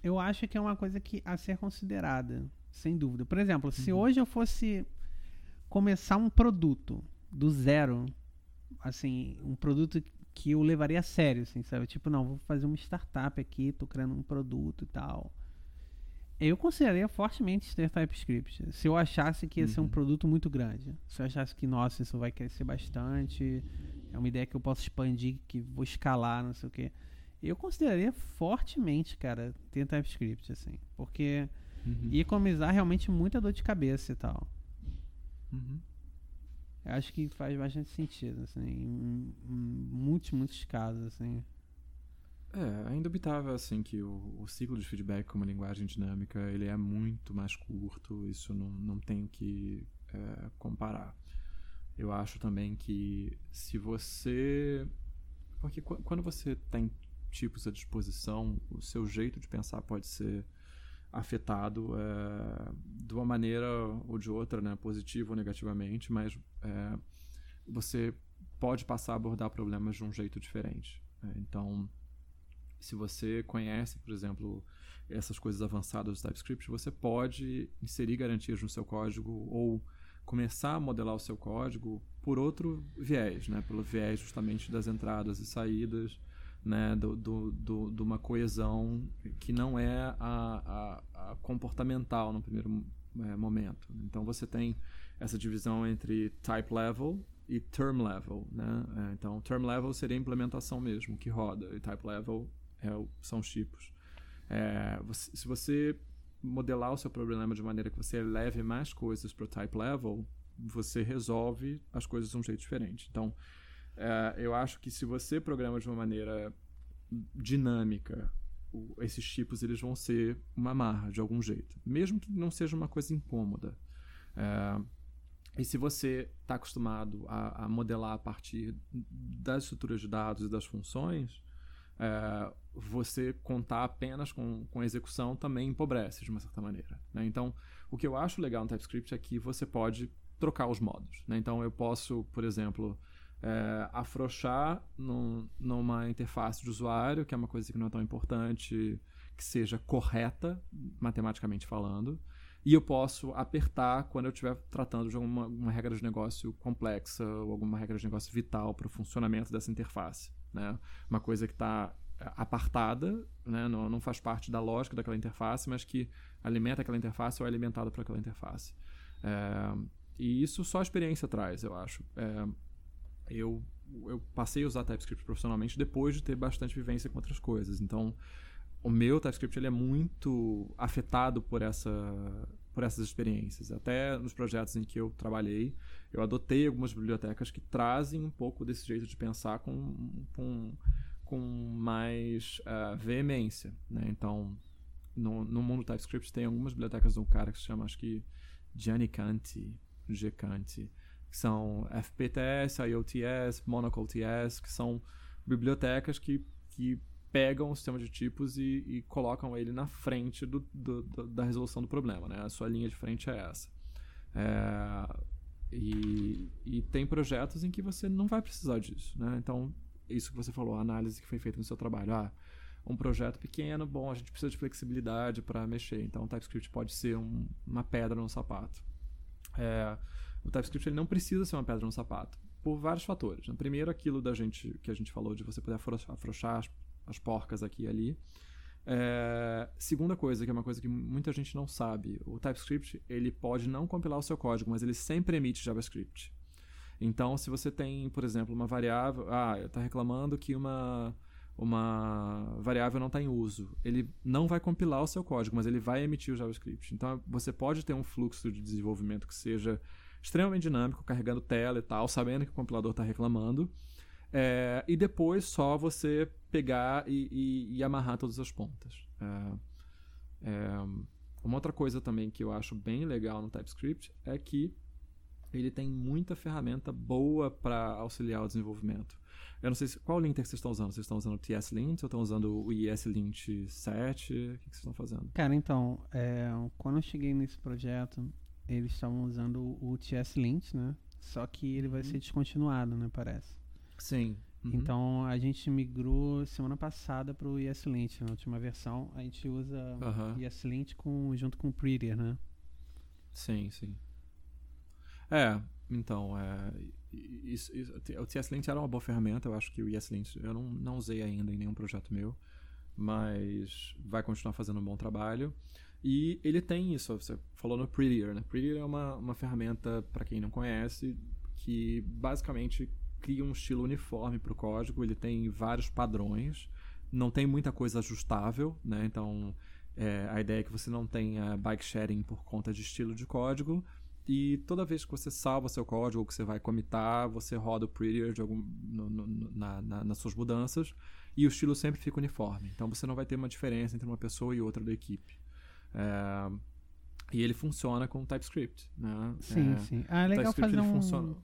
eu acho que é uma coisa que a ser considerada, sem dúvida. Por exemplo, se uhum. hoje eu fosse começar um produto do zero, assim, um produto que eu levaria a sério, assim, sabe? Tipo, não, vou fazer uma startup aqui, tô criando um produto e tal. Eu consideraria fortemente ter TypeScript. Se eu achasse que ia uhum. ser um uhum. produto muito grande. Se eu achasse que, nossa, isso vai crescer bastante, é uma ideia que eu posso expandir, que vou escalar, não sei o quê eu consideraria fortemente, cara, ter TypeScript, assim. Porque uhum. ia economizar realmente muita dor de cabeça e tal. Uhum. Eu acho que faz bastante sentido, assim, em, muitos, muitos casos, assim. É, é indubitável, assim, que o, o, ciclo de feedback como linguagem dinâmica, ele é muito mais curto, isso não, não tem que é, comparar. Eu acho também que se você... Porque quando você tem tipos à disposição, o seu jeito de pensar pode ser afetado é, de uma maneira ou de outra, né, positiva ou negativamente, mas é, você pode passar a abordar problemas de um jeito diferente. Né? Então, se você conhece, por exemplo, essas coisas avançadas do TypeScript, você pode inserir garantias no seu código ou começar a modelar o seu código por outro viés, né? pelo viés justamente das entradas e saídas, né, do, do, do, de uma coesão que não é a, a, a comportamental no primeiro é, momento. Então você tem essa divisão entre type level e term level, né? É, então term level seria a implementação mesmo que roda e type level é são os tipos. É, você, se você modelar o seu problema de maneira que você leve mais coisas para o type level, você resolve as coisas de um jeito diferente. Então é, eu acho que se você programa de uma maneira dinâmica, o, esses tipos eles vão ser uma marra de algum jeito, mesmo que não seja uma coisa incômoda. É, e se você está acostumado a, a, modelar a partir das estruturas de dados e das funções, é, você contar apenas com, com a execução também empobrece de uma certa maneira. Né? Então, o que eu acho legal no TypeScript é que você pode trocar os modos. Né? Então eu posso, por exemplo, é, afrouxar num, numa interface de usuário, que é uma coisa que não é tão importante, que seja correta, matematicamente falando, e eu posso apertar quando eu estiver tratando de alguma, regra de negócio complexa ou alguma regra de negócio vital para o funcionamento dessa interface. Né? Uma coisa que está é, apartada, né? não, não faz parte da lógica daquela interface, mas que alimenta aquela interface ou é alimentado por aquela interface. É, e isso só a experiência traz, eu acho. É, eu, eu passei a usar TypeScript profissionalmente depois de ter bastante vivência com outras coisas. Então, o meu TypeScript ele é muito afetado por essa por essas experiências. Até nos projetos em que eu trabalhei, eu adotei algumas bibliotecas que trazem um pouco desse jeito de pensar com, com, com mais uh, veemência. Né? Então, no, no mundo TypeScript tem algumas bibliotecas de um cara que se chama, acho que, Gianni Canti, G. Canti, que são FPTS, IOTS, MonocleTS, que são bibliotecas que, que pegam o sistema de tipos e, e colocam ele na frente do, do, do, da resolução do problema. Né? A sua linha de frente é essa. É, e, e, tem projetos em que você não vai precisar disso. Né? Então, isso que você falou, a análise que foi feita no seu trabalho. Ah, um projeto pequeno, bom, a gente precisa de flexibilidade para mexer. Então, o TypeScript pode ser um, uma pedra no sapato. É, o TypeScript ele não precisa ser uma pedra no sapato por vários fatores. Né? Primeiro, aquilo da gente que a gente falou de você poder afrouxar as, as porcas aqui e ali. É, segunda coisa, que é uma coisa que muita gente não sabe, o TypeScript ele pode não compilar o seu código, mas ele sempre emite JavaScript. Então, se você tem, por exemplo, uma variável, ah, está reclamando que uma uma variável não está em uso, ele não vai compilar o seu código, mas ele vai emitir o JavaScript. Então, você pode ter um fluxo de desenvolvimento que seja extremamente dinâmico, carregando tela e tal, sabendo que o compilador está reclamando. É, e depois só você pegar e, e, e amarrar todas as pontas. É, é, uma outra coisa também que eu acho bem legal no TypeScript é que ele tem muita ferramenta boa para auxiliar o desenvolvimento. Eu não sei se, qual linter vocês estão usando. Vocês estão usando o TS-Lint ou estão usando o ESLint 7? O que, vocês estão fazendo? Cara, então, é, quando eu cheguei nesse projeto, eles estavam usando o TS-Lint, né? Só que ele vai uhum. ser descontinuado, né? Parece. Sim. Uhum. Então a gente migrou semana passada para o ESLint, na última versão. A gente usa uhum. ESLint com, junto com o Prettier, né? Sim, sim. É, então, é, isso, isso, o TS-Lint era uma boa ferramenta. Eu acho que o ESLint eu não, não usei ainda em nenhum projeto meu, mas vai continuar fazendo um bom trabalho. E ele tem isso, você falou no Prettier, né? Prettier é uma, uma ferramenta, para quem não conhece, que basicamente cria um estilo uniforme para o código, ele tem vários padrões, não tem muita coisa ajustável, né? Então, é, a ideia é que você não tenha bike sharing por conta de estilo de código, e toda vez que você salva seu código ou que você vai comitar, você roda o Prettier de algum, no, no, na, na, nas suas mudanças e o estilo sempre fica uniforme. Então você não vai ter uma diferença entre uma pessoa e outra da equipe. É, e ele funciona com TypeScript, né? Sim, é, sim. Ah, é legal fazer um... Funciona...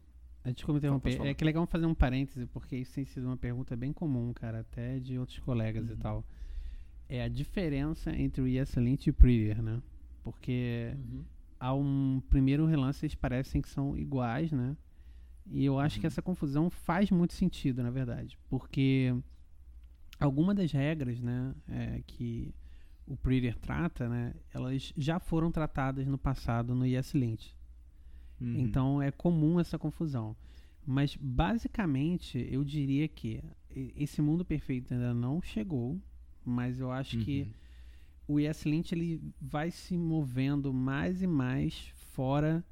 Desculpa interromper. É que é legal fazer um parêntese, porque isso tem sido uma pergunta bem comum, cara, até de outros colegas uhum. e tal. É a diferença entre o ESLint e o Prettier, né? Porque uhum. a um primeiro relance eles parecem que são iguais, né? E eu acho uhum. que essa confusão faz muito sentido, na verdade. Porque algumas das regras, né, é, que o Prettier trata, né, elas já foram tratadas no passado no ESLint. Uhum. Então é comum essa confusão. Mas basicamente eu diria que esse mundo perfeito ainda não chegou, mas eu acho uhum. que o ESLint ele vai se movendo mais e mais fora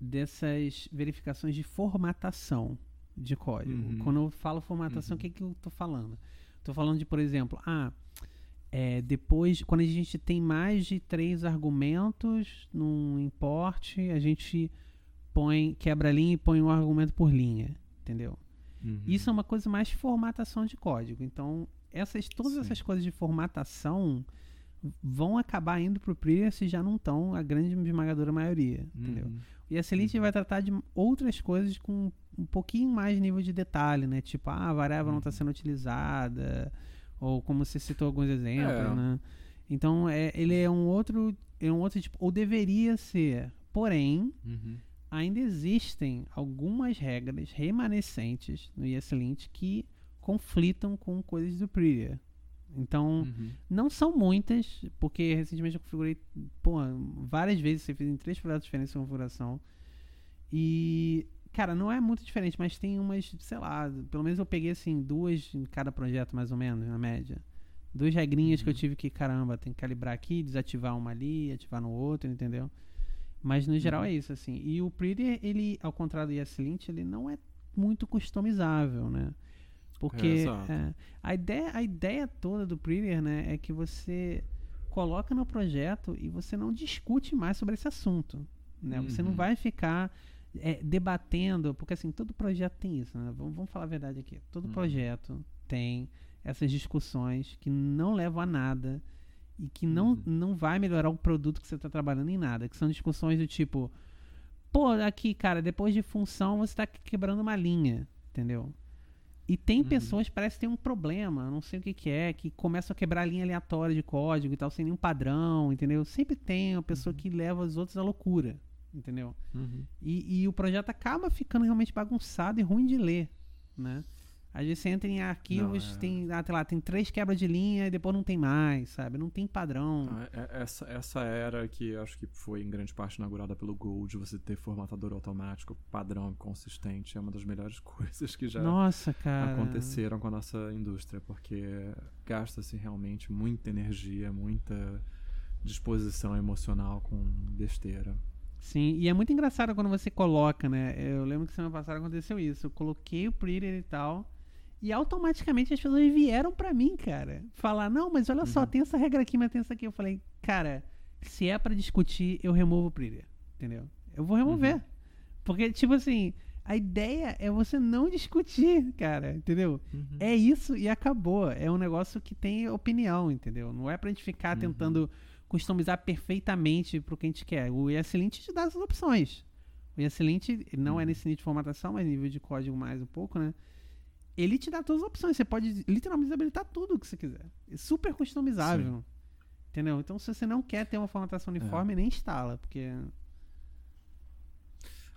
dessas verificações de formatação de código. Uhum. Quando eu falo formatação, o que, que eu estou falando? Estou falando de, por exemplo, ah, é, depois, quando a gente tem mais de três argumentos num import, a gente põe quebra a linha e põe um argumento por linha, entendeu? Uhum. Isso é uma coisa mais de formatação de código. Então, essas, todas Sim. essas coisas de formatação vão acabar indo para o Prettier se já não estão a grande esmagadora maioria, uhum. entendeu? E a Selite uhum. vai tratar de outras coisas com um pouquinho mais de nível de detalhe, né? Tipo, ah, a variável não está uhum. sendo utilizada, ou como você citou alguns exemplos, é. né? Então, é, ele é um outro, é um outro tipo, ou deveria ser. Porém, uhum. ainda existem algumas regras remanescentes no ESLint que conflitam com coisas do Prettier. Então, Uhum. não são muitas, porque recentemente eu configurei pô, várias vezes, você fez em três projetos diferentes essa configuração. E, cara, não é muito diferente, mas tem umas, sei lá, pelo menos eu peguei assim, duas em cada projeto, mais ou menos, na média. Duas regrinhas que eu Uhum. tive que, caramba, tem que calibrar aqui, desativar uma ali, ativar no outro, entendeu? Mas no geral Uhum. é isso, assim. E o Prettier, ele, ao contrário do ESLint, ele não é muito customizável, né? Porque É, é, a, ideia, a ideia toda do Prettier, né, é que você coloca no projeto e você não discute mais sobre esse assunto. Né? Você não Uhum. vai ficar é, debatendo, porque assim, todo projeto tem isso, né? Vamos, vamos falar a verdade aqui. Todo Uhum. projeto tem essas discussões que não levam a nada e que não, Uhum. não vai melhorar o produto que você está trabalhando em nada. Que são discussões do tipo, pô, aqui, cara, depois de função você está quebrando uma linha, entendeu? E tem Uhum. pessoas que parece que tem um problema, não sei o que, que é, que começam a quebrar linha aleatória de código e tal, sem nenhum padrão, entendeu? Sempre tem uma pessoa Uhum. que leva os outros à loucura, entendeu? Uhum. E, e o projeto acaba ficando realmente bagunçado e ruim de ler, né? Às vezes você entra em arquivos, Não, é- tem, ah, sei lá, tem três quebras de linha e depois não tem mais, sabe? Não tem padrão. Ah, é- Essa, essa era que acho que foi em grande parte inaugurada pelo Go, de você ter formatador automático, padrão e consistente, é uma das melhores coisas que já Nossa, aconteceram com a nossa indústria, porque gasta-se realmente muita energia, muita disposição emocional com besteira. Sim, e é muito engraçado quando você coloca, né? Eu lembro que semana passada aconteceu isso. Eu coloquei o Prettier e tal. E automaticamente as pessoas vieram pra mim, cara. Falar, não, mas olha só, Uhum. tem essa regra aqui, mas tem essa aqui. Eu falei, cara, se é pra discutir, eu removo o Prettier. Entendeu? Eu vou remover. Uhum. Porque, tipo assim, a ideia é você não discutir, cara, entendeu? Uhum. É isso e acabou. É um negócio que tem opinião, entendeu? Não é pra gente ficar Uhum. tentando customizar perfeitamente pro que a gente quer. O ESLint te dá essas opções. O ESLint não é Uhum. nesse nível de formatação, mas nível de código mais um pouco, né? Ele te dá todas as opções. Você pode literalmente habilitar tudo o que você quiser. É super customizável. Entendeu? Então, se você não quer ter uma formatação É. uniforme, nem instala, porque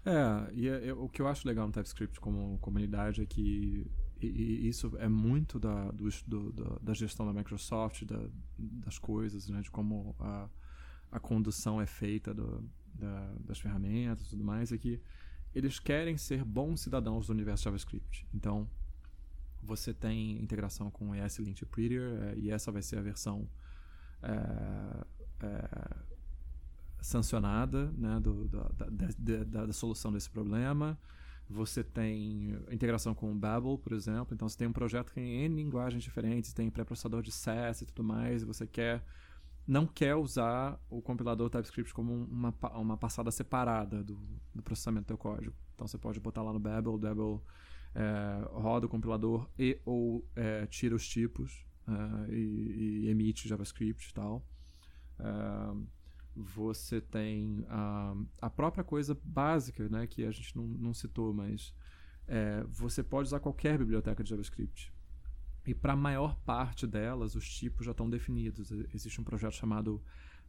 É, e é- é- o que eu acho legal no TypeScript como comunidade é que e- e isso é muito da, do, do- da, gestão da Microsoft, da- das coisas, né, de como a, a condução é feita do- da- das ferramentas e tudo mais, é que eles querem ser bons cidadãos do universo JavaScript. Então, você tem integração com ESLint Prettier, é, e essa vai ser a versão é, é, sancionada né, do, da, da- da- da solução desse problema. Você tem integração com o Babel, por exemplo. Então, você tem um projeto que tem N linguagens diferentes, tem pré-processador de SAS e tudo mais, e você quer não quer usar o compilador TypeScript como um, uma, uma passada separada do, do processamento do teu código. Então, você pode botar lá no Babel, o Babel é, roda o compilador e ou é, tira os tipos é, e, e emite JavaScript e tal. Você tem a, a própria coisa básica, né, que a gente não, não citou, mas é, você pode usar qualquer biblioteca de JavaScript. E para a maior parte delas, os tipos já estão definidos. Existe um projeto chamado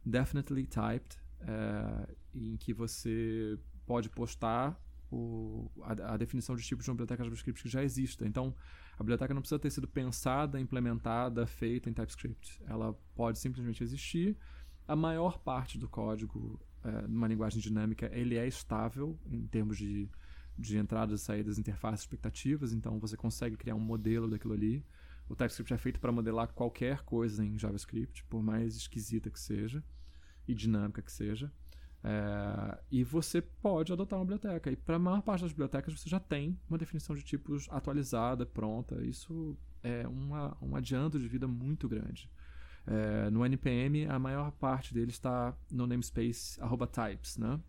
Definitely Typed, é, em que você pode postar o- a, a definição de tipo de uma biblioteca JavaScript que já exista. Então, a biblioteca não precisa ter sido pensada, implementada, feita em TypeScript. Ela pode simplesmente existir. A maior parte do código, é, numa linguagem dinâmica, ele é estável em termos de, de entradas saídas, interfaces, expectativas. Então, você consegue criar um modelo daquilo ali. O TypeScript é feito para modelar qualquer coisa em JavaScript, por mais esquisita que seja e dinâmica que seja. É, e você pode adotar uma biblioteca. E para a maior parte das bibliotecas você já tem uma definição de tipos atualizada, pronta. Isso é uma, um adianto de vida muito grande. É, no NPM, a maior parte dele está no namespace arroba types, né?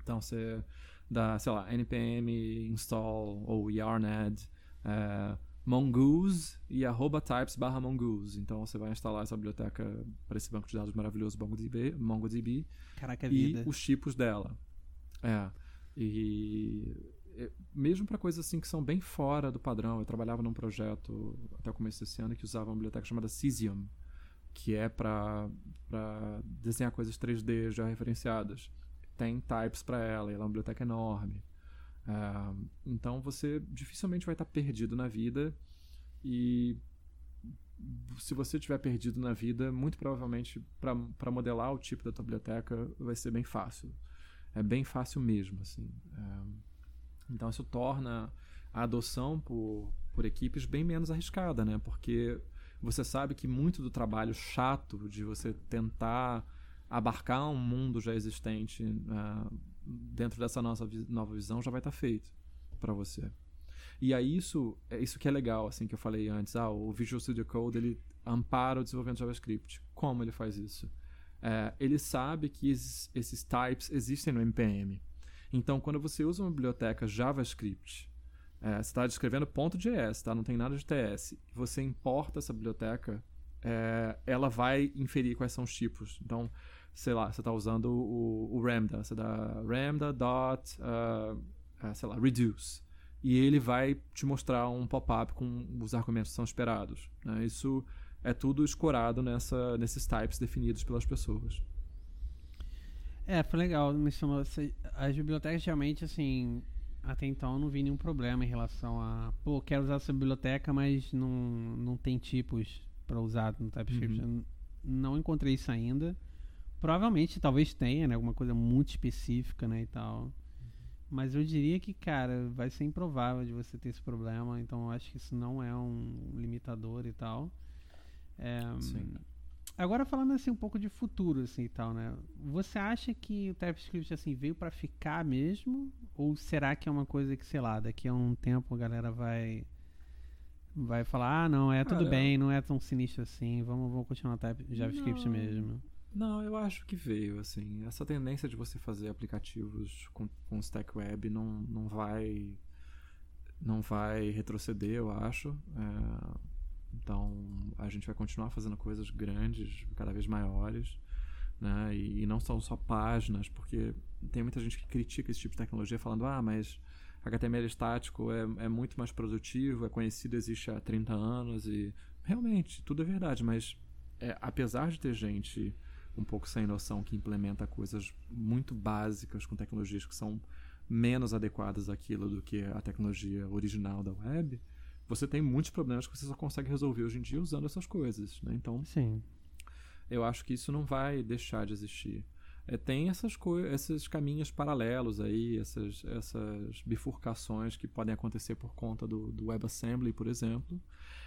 Então você dá, sei lá, npm install ou yarnad é, mongoose e arroba types barra mongoose. Então você vai instalar essa biblioteca para esse banco de dados maravilhoso MongoDB, MongoDB caraca, e vida. os tipos dela. É. E é, mesmo para coisas assim que são bem fora do padrão. Eu trabalhava num projeto até o começo desse ano que usava uma biblioteca chamada Cesium, que é para desenhar coisas 3D já referenciadas. tem types para ela, ela é uma biblioteca enorme. Uh, então você dificilmente vai estar perdido na vida e se você estiver perdido na vida, muito provavelmente para modelar o tipo da tua biblioteca vai ser bem fácil. É bem fácil mesmo, assim. Uh, então isso torna a adoção por, por equipes bem menos arriscada, né? Porque você sabe que muito do trabalho chato de você tentar abarcar um mundo já existente uh, dentro dessa nossa vi nova visão já vai estar tá feito para você. E aí isso é isso que é legal, assim que eu falei antes. Ah, o Visual Studio Code ele ampara o desenvolvimento de JavaScript. Como ele faz isso? É, ele sabe que esses, esses types existem no npm. Então, quando você usa uma biblioteca JavaScript é, você está descrevendo ponto .js, tá? Não tem nada de TS. Você importa essa biblioteca, é, ela vai inferir quais são os tipos. Então, sei lá, você está usando o, o Ramda. Você dá Ramda dot, uh, sei lá, reduce. E ele vai te mostrar um pop-up com os argumentos que são esperados. Né? Isso é tudo escorado nessa, nesses types definidos pelas pessoas. É, foi legal. Mencionou as bibliotecas realmente, assim, até então eu não vi nenhum problema em relação a, pô, quero usar essa biblioteca, mas não, não tem tipos para usar no TypeScript. Uhum. Não encontrei isso ainda. Provavelmente, talvez tenha, né, alguma coisa muito específica, né, e tal. Mas eu diria que, cara, vai ser improvável de você ter esse problema, então eu acho que isso não é um limitador e tal. É, Sim. Agora falando assim um pouco de futuro assim e tal, né? Você acha que o TypeScript assim veio para ficar mesmo ou será que é uma coisa que, sei lá, daqui a um tempo a galera vai vai falar: "Ah, não, é tudo Cara, bem, não é tão sinistro assim, vamos, vamos continuar type, JavaScript não, mesmo". Não, eu acho que veio assim. Essa tendência de você fazer aplicativos com, com stack web não, não vai não vai retroceder, eu acho. É, então, a gente vai continuar fazendo coisas grandes, cada vez maiores, né? E, e, não são só páginas, porque tem muita gente que critica esse tipo de tecnologia falando: ah, mas HTML estático é, é muito mais produtivo, é conhecido, existe há 30 anos e realmente tudo é verdade, mas é, apesar de ter gente um pouco sem noção que implementa coisas muito básicas com tecnologias que são menos adequadas àquilo do que a tecnologia original da web, você tem muitos problemas que você só consegue resolver hoje em dia usando essas coisas, né? Então, Sim. eu acho que isso não vai deixar de existir. É, tem essas esses caminhos paralelos aí, essas, essas bifurcações que podem acontecer por conta do, do WebAssembly, por exemplo.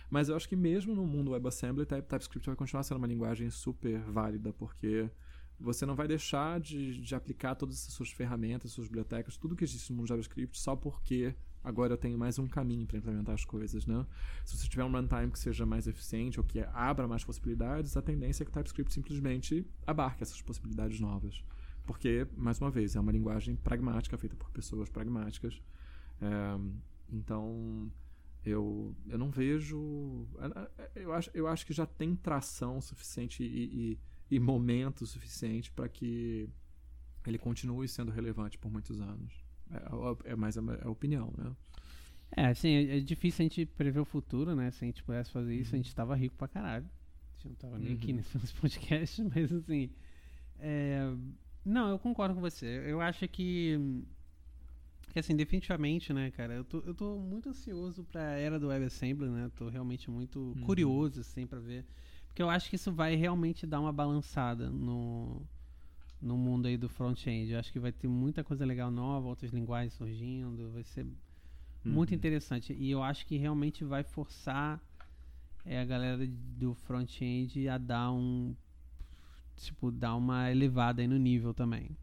Mas eu acho que mesmo no mundo WebAssembly, TypeScript vai continuar sendo uma linguagem super válida, porque você não vai deixar de, de aplicar todas essas suas ferramentas, suas bibliotecas, tudo que existe no mundo JavaScript só porque agora eu tenho mais um caminho para implementar as coisas, né? Se você tiver um runtime que seja mais eficiente ou que abra mais possibilidades, a tendência é que o TypeScript simplesmente abarque essas possibilidades novas. Porque, mais uma vez, é uma linguagem pragmática, feita por pessoas pragmáticas. É, então, eu, eu não vejo... Eu acho, eu acho que já tem tração suficiente e, e, e momento suficiente para que ele continue sendo relevante por muitos anos. É, é mais a, a, opinião, né? É, assim, é, é, difícil a gente prever o futuro, né? Se a gente pudesse fazer isso, uhum. a gente tava rico pra caralho. A gente não tava nem uhum. aqui nesse podcast, mas assim. É... Não, eu concordo com você. Eu acho que. Que assim, definitivamente, né, cara, eu tô, eu tô muito ansioso pra era do WebAssembly, né? Eu tô realmente muito uhum. curioso, assim, pra ver. Porque eu acho que isso vai realmente dar uma balançada no no mundo aí do front-end. Acho que vai ter muita coisa legal nova, outras linguagens surgindo, vai ser uhum. muito interessante. E eu acho que realmente vai forçar é, a galera do front-end a dar um tipo dar uma elevada aí no nível também.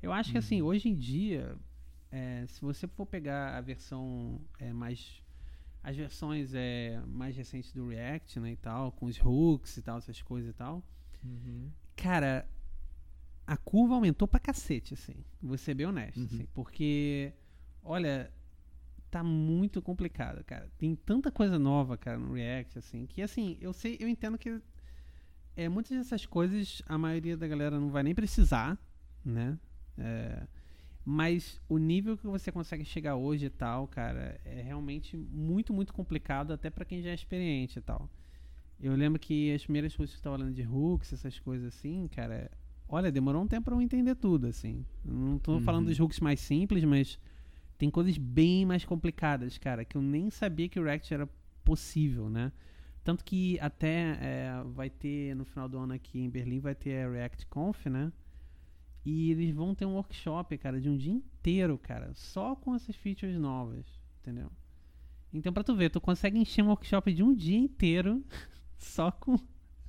Eu acho que assim, uhum. hoje em dia, é, se você for pegar a versão é, mais as versões é, mais recentes do React, né, e tal, com os hooks e tal, essas coisas e tal. Uhum. Cara, a curva aumentou pra cacete, assim. Vou ser bem honesto, uhum. assim. Porque, olha, tá muito complicado, cara. Tem tanta coisa nova, cara, no React, assim, que, assim, eu sei, eu entendo que é, muitas dessas coisas a maioria da galera não vai nem precisar, né? É, mas o nível que você consegue chegar hoje e tal, cara, é realmente muito, muito complicado, até para quem já é experiente e tal. Eu lembro que as primeiras coisas que eu estava falando de hooks, essas coisas assim, cara, olha, demorou um tempo pra eu entender tudo, assim. Não tô falando Uhum. dos hooks mais simples, mas tem coisas bem mais complicadas, cara, que eu nem sabia que o React era possível, né? Tanto que até é, vai ter, no final do ano aqui em Berlim, vai ter a React Conf, né? E eles vão ter um workshop, cara, de um dia inteiro, cara, só com essas features novas, entendeu? Então, pra tu ver, tu consegue encher um workshop de um dia inteiro só com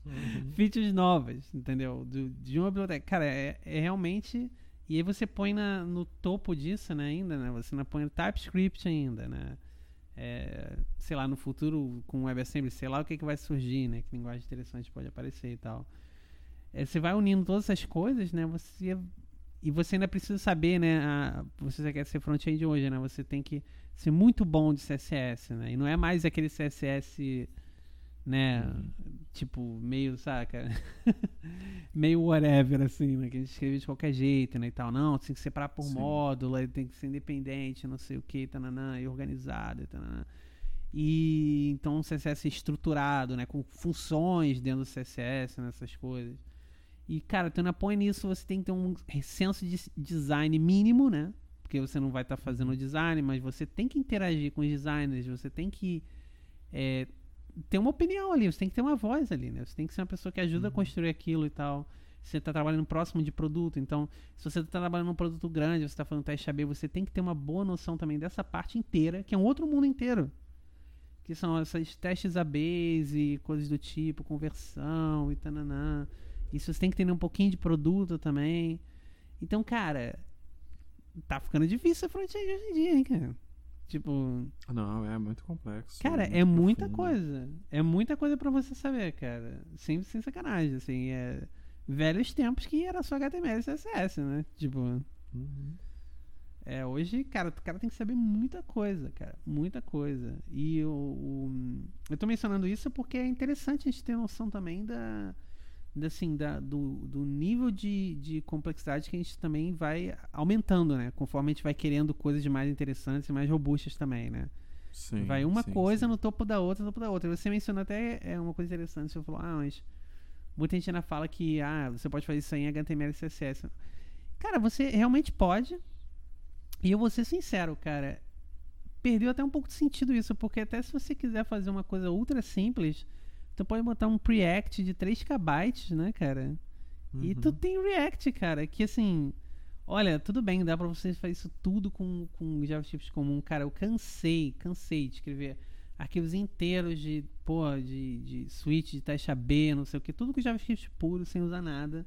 Uhum. features novas, entendeu? Do- de uma biblioteca. Cara, é, é realmente. E aí você põe na- no topo disso, né, ainda, né? Você não põe TypeScript ainda, né? É, sei lá, no futuro com WebAssembly, sei lá o que, que vai surgir, né? Que linguagem interessante pode aparecer e tal. É, você vai unindo todas essas coisas, né? Você e você ainda precisa saber, né? A, você quer ser front-end hoje, né? Você tem que ser muito bom de CSS, né? E não é mais aquele CSS, né? Tipo, meio, saca? meio whatever, assim, né? Que a gente escreve de qualquer jeito, né? E tal. Não, tem que separar por Sim. módulo, tem que ser independente, não sei o que, tananã, e organizado, e tananã. E então um CSS estruturado, né? Com funções dentro do CSS, nessas coisas. E, cara, não põe nisso, você tem que ter um senso de design mínimo, né? Porque você não vai estar fazendo o design, mas você tem que interagir com os designers, você tem que é, ter uma opinião ali, você tem que ter uma voz ali, né? Você tem que ser uma pessoa que ajuda a Uhum. construir aquilo e tal. Você está trabalhando próximo de produto, então, se você está trabalhando num produto grande, você está fazendo teste AB, você tem que ter uma boa noção também dessa parte inteira, que é um outro mundo inteiro. Que são esses testes ABs e coisas do tipo, conversão e tananã. Isso você tem que entender um pouquinho de produto também. Então, cara, tá ficando difícil a front-end hoje em dia, hein, cara? Tipo, Não, é muito complexo. cara, é muita coisa. É muita coisa pra você saber, cara. Sem, sem sacanagem, assim. É velhos tempos que era só HTML e CSS, né? Tipo, Uhum. é, hoje, cara, o cara tem que saber muita coisa, cara. Muita coisa. E o, o- eu tô mencionando isso porque é interessante a gente ter noção também da, assim, da, do, do nível de, de complexidade que a gente também vai aumentando, né? Conforme a gente vai querendo coisas mais interessantes e mais robustas também, né? Sim, vai uma sim, coisa sim. no topo da outra, no topo da outra. Você mencionou até é uma coisa interessante. Você falou, ah, mas muita gente ainda fala que ah, você pode fazer isso aí em HTML e CSS. Cara, você realmente pode. E eu vou ser sincero, cara. Perdeu até um pouco de sentido isso, porque até se você quiser fazer uma coisa ultra simples, tu pode botar um Preact de 3 KB, né, cara? E tu Uhum. tem React, cara, que assim. Olha, tudo bem, dá pra você fazer isso tudo com, com JavaScript comum. Cara, eu cansei, cansei de escrever arquivos inteiros de, pô, de, de switch, de teste AB, não sei o que, tudo com JavaScript puro, sem usar nada.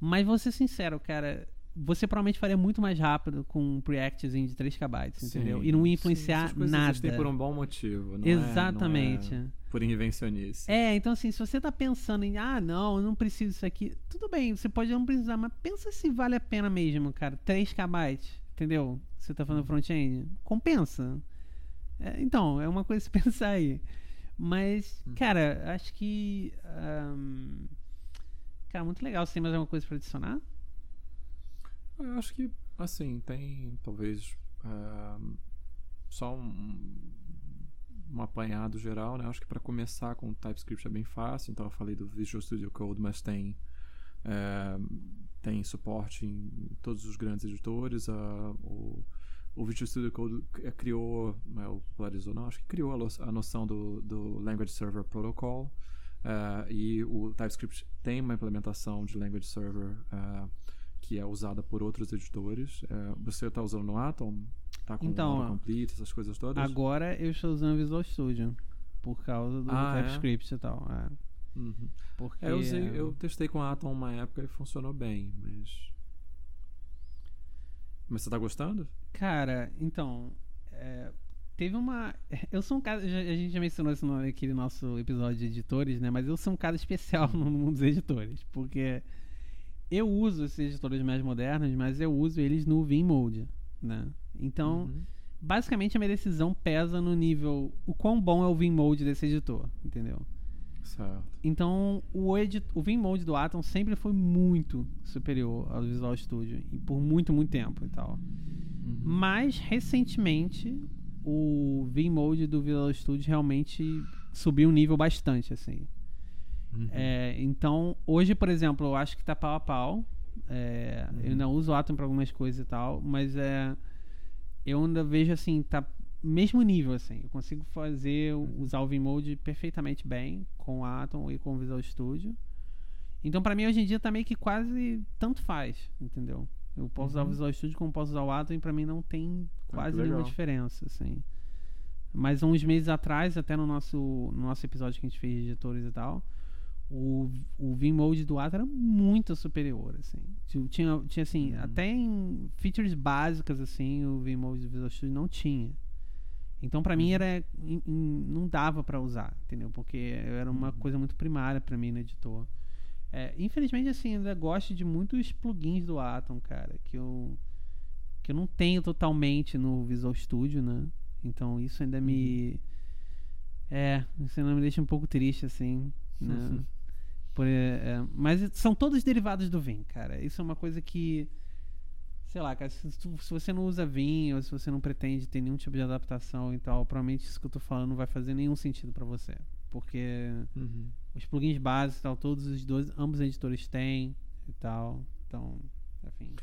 Mas vou ser sincero, cara, você provavelmente faria muito mais rápido com um Preactzinho de 3 KB, entendeu? Sim, E não ia sim, influenciar coisas nada. existem por um bom motivo. Não é- Exatamente. não é por invencionice. É, então assim, se você tá pensando em, ah, não, eu não preciso disso aqui, tudo bem, você pode não precisar, mas pensa se vale a pena mesmo, cara. 3 KB, entendeu? Você tá falando front-end, compensa. É, então, é uma coisa se pensar aí. Mas, Uhum. cara, acho que. ahn, cara, muito legal. Você tem mais alguma coisa pra adicionar? Eu acho que, assim, tem talvez ah, só um, um apanhado geral, né? Acho que para começar com TypeScript é bem fácil. Então eu falei do Visual Studio Code, mas tem eh, tem suporte em todos os grandes editores. ah, o, o Visual Studio Code c- criou, né, ou popularizou, não, acho que criou a, noção do, do Language Server Protocol. ah, e o TypeScript tem uma implementação de Language Server ah, que é usada por outros editores. Eh, você está usando no Atom? Tá com Então, ó, complete, essas coisas todas? Agora eu estou usando o Visual Studio. Por causa do Ah, é? TypeScript e tal. É, Uhum. porque, É, eu, usei, eu testei com a Atom uma época e funcionou bem, mas. Mas você tá gostando? Cara, então. é, teve uma. Eu sou um cara. A gente já mencionou isso naquele nosso episódio de editores, né? Mas eu sou um cara especial no mundo dos editores. Porque eu uso esses editores mais modernos, mas eu uso eles no Vimode, né? Então, Uhum. basicamente a minha decisão pesa no nível. O quão bom é o Vimode desse editor, entendeu? Certo. Então, o, edit o Vimode do Atom sempre foi muito superior ao Visual Studio. E por muito, muito tempo e tal. Uhum. Mas, recentemente, o Vmode do Visual Studio realmente subiu um nível bastante, assim. Uhum. É, então, hoje, por exemplo, eu acho que tá pau a pau. É, uhum. Eu ainda uso o Atom para algumas coisas e tal, mas é, eu ainda vejo assim, tá mesmo nível assim. Eu consigo fazer uhum. usar o Vmode perfeitamente bem com o Atom e com o Visual Studio. Então, para mim hoje em dia tá meio que quase tanto faz, entendeu? Eu posso usar o uhum. Visual Studio como posso usar o Atom e para mim não tem ah, quase ah, nenhuma diferença, assim. Mas uns meses atrás, até no nosso, no nosso episódio que a gente fez de editores e tal, o, o Vmode do Atom era muito superior, assim. Tinha, tinha assim, uhum. até em features básicas, assim, o Vmode do Visual Studio não tinha. Então, para uhum. mim, era in, in, não dava para usar, entendeu? Porque era uma uhum. coisa muito primária para mim no editor. É, infelizmente, assim, ainda gosto de muitos plugins do Atom, cara, que eu que eu não tenho totalmente no Visual Studio, né? Então, isso ainda me uhum. é, isso ainda me deixa um pouco triste, assim, né? Por, é, mas são todos derivados do Vim, cara. Isso é uma coisa que. Sei lá, cara, se, se, você não usa Vim ou se você não pretende ter nenhum tipo de adaptação e tal, provavelmente isso que eu tô falando não vai fazer nenhum sentido para você. Porque uhum. os plugins básicos e tal, todos os dois, ambos os editores têm e tal. Então, enfim.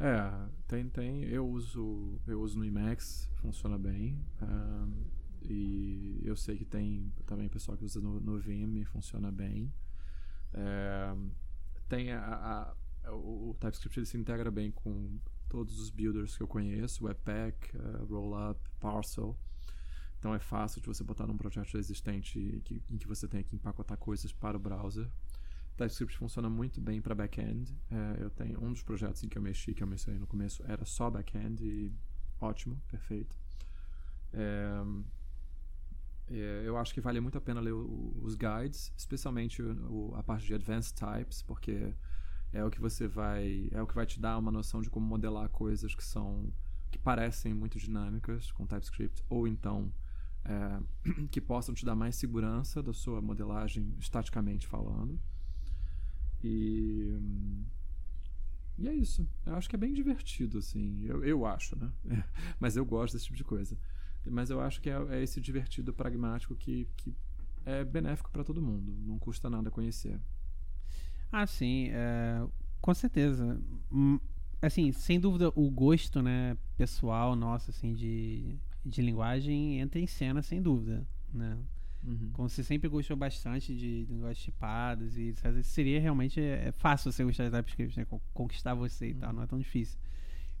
É, tem, tem. Eu uso, eu uso no Emacs, funciona bem. Um, e eu sei que tem também pessoal que usa no, no Vim e funciona bem. É, tem a, a, o, o, TypeScript ele se integra bem com todos os builders que eu conheço, Webpack, uh, Rollup, Parcel. Então é fácil de você botar num projeto existente que, em que você tem que empacotar coisas para o browser. TypeScript funciona muito bem para back-end. É, eu tenho um dos projetos em que eu mexi, que eu mencionei no começo, era só back-end e ótimo, perfeito. É, eu acho que vale muito a pena ler os guides, especialmente a parte de advanced types, porque é o que você vai, é o que vai te dar uma noção de como modelar coisas que são que parecem muito dinâmicas com TypeScript, ou então é, que possam te dar mais segurança da sua modelagem estaticamente falando. E e é isso. Eu acho que é bem divertido, assim. Eu, eu acho, né? Mas eu gosto desse tipo de coisa. Mas eu acho que é, é esse divertido pragmático que, que é benéfico para todo mundo. Não custa nada conhecer. Ah, sim. É, com certeza. Hum, assim, sem dúvida, o gosto, né, pessoal nosso, assim, de, de linguagem entra em cena, sem dúvida, né? Uhum. Como você sempre gostou bastante de linguagens tipadas e seria realmente é, é fácil você gostar de TypeScript, né? Conquistar você e uhum. tal, não é tão difícil.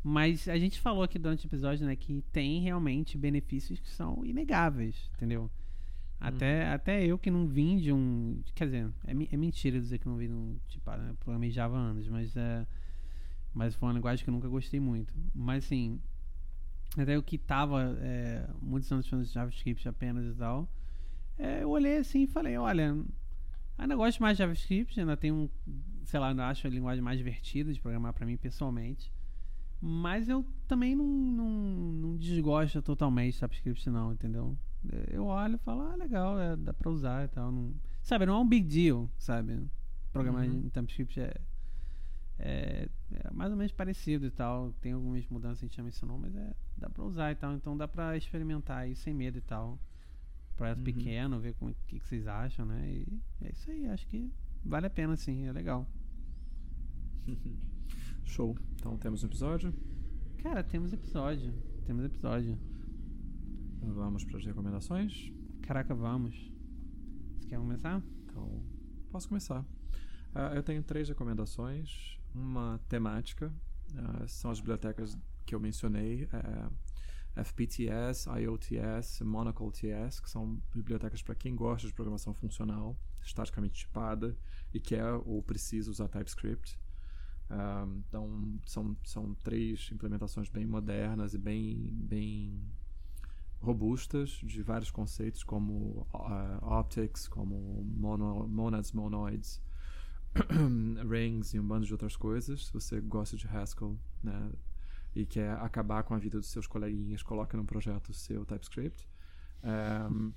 Mas a gente falou aqui durante o episódio, né, que tem realmente benefícios que são inegáveis, entendeu? Até, hum. até eu que não vim de um. Quer dizer, é, é mentira dizer que não vim de um. Tipo, né, programei Java há anos, mas é. Mas foi uma linguagem que eu nunca gostei muito. Mas assim. Até eu que tava é, muitos anos falando de JavaScript apenas e tal. É, eu olhei assim e falei: olha, ainda gosto mais de JavaScript, ainda tem um. Sei lá, ainda acho a linguagem mais divertida de programar para mim pessoalmente. Mas eu também não, não, não desgosto totalmente de TypeScript, não, entendeu? Eu olho e falo, ah, legal, é, dá pra usar e tal. Não, sabe, não é um big deal, sabe? Programar uhum. em TypeScript é, é, é, mais ou menos parecido e tal. Tem algumas mudanças, a gente já mencionou, mas é, dá pra usar e tal. Então dá pra experimentar aí sem medo e tal. Projeto uhum. pequeno, ver o que, que vocês acham, né? E é isso aí, acho que vale a pena sim, é legal. Show. Então temos um episódio? Cara, temos episódio. Temos episódio. Vamos para as recomendações? Caraca, vamos. Você quer começar? Então, posso começar. Uh, eu tenho três recomendações. Uma temática, uh, são as bibliotecas que eu mencionei. Uh, é, FPTS, IOTS, MonocleTS, que são bibliotecas para quem gosta de programação funcional, estaticamente tipada e quer ou precisa usar TypeScript então, são, são três implementações bem modernas e bem, bem robustas de vários conceitos, como uh, optics, como mono, monads, monoids, rings e um bando de outras coisas. Se você gosta de Haskell né, e quer acabar com a vida dos seus coleguinhas, coloque no projeto seu TypeScript. Um,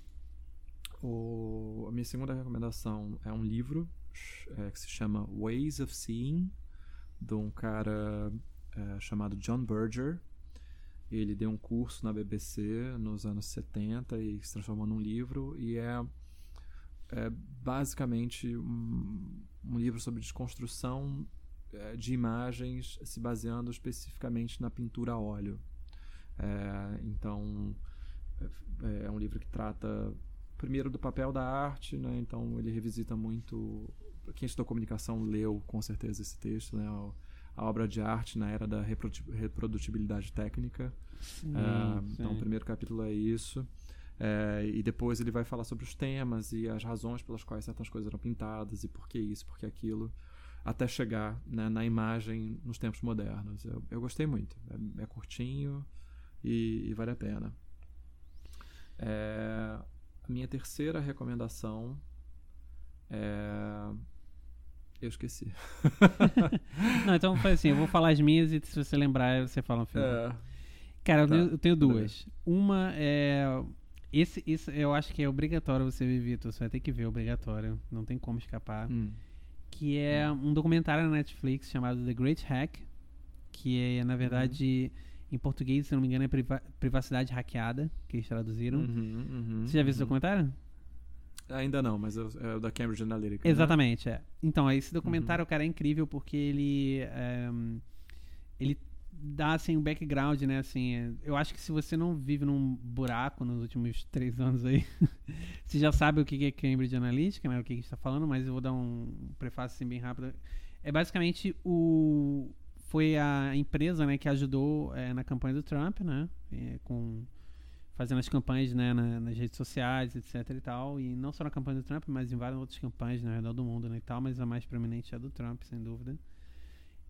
o, a minha segunda recomendação é um livro é, que se chama Ways of Seeing de um cara é, chamado John Berger. Ele deu um curso na BBC nos anos 70 e se transformou num livro e é, é basicamente um, um livro sobre desconstrução é, de imagens se baseando especificamente na pintura a óleo. É, então, é, é, um livro que trata primeiro do papel da arte, né? Então ele revisita muito. Quem estudou comunicação leu com certeza esse texto, né? A obra de arte na era da reprodutibilidade técnica. Sim, é, sim. Então o primeiro capítulo é isso. É, e depois ele vai falar sobre os temas e as razões pelas quais certas coisas eram pintadas e por que isso, por que aquilo, até chegar né, na imagem nos tempos modernos. Eu, eu gostei muito. É, é curtinho e, e, vale a pena. É, a minha terceira recomendação é. Eu esqueci. Não, então foi assim: eu vou falar as minhas e se você lembrar, você fala no final. É. Cara, tá. eu tenho duas. Uma é esse, esse eu acho que é obrigatório você ver, Vitor. Você vai ter que ver, obrigatório. Não tem como escapar. Hum. Que é hum. um documentário na Netflix chamado The Great Hack. Que é, na verdade, uhum. em português, se não me engano, é priva Privacidade Hackeada, que eles traduziram. Uhum, uhum, você já viu esse uhum. documentário? Ainda não, mas é o da Cambridge Analytica. Né? Exatamente, né? é. Então, esse documentário, uhum. cara, é incrível porque ele. É, ele dá assim um background, né? Assim, eu acho que se você não vive num buraco nos últimos três anos aí, você já sabe o que é Cambridge Analytica, né? O que a gente está falando, mas eu vou dar um prefácio assim bem rápido. É basicamente o foi a empresa, né, que ajudou é, na campanha do Trump, né? É, com fazendo as campanhas né, na, nas redes sociais, etc e tal. E não só na campanha do Trump, mas em várias outras campanhas né, ao redor do mundo né, e tal. Mas a mais prominente é a do Trump, sem dúvida.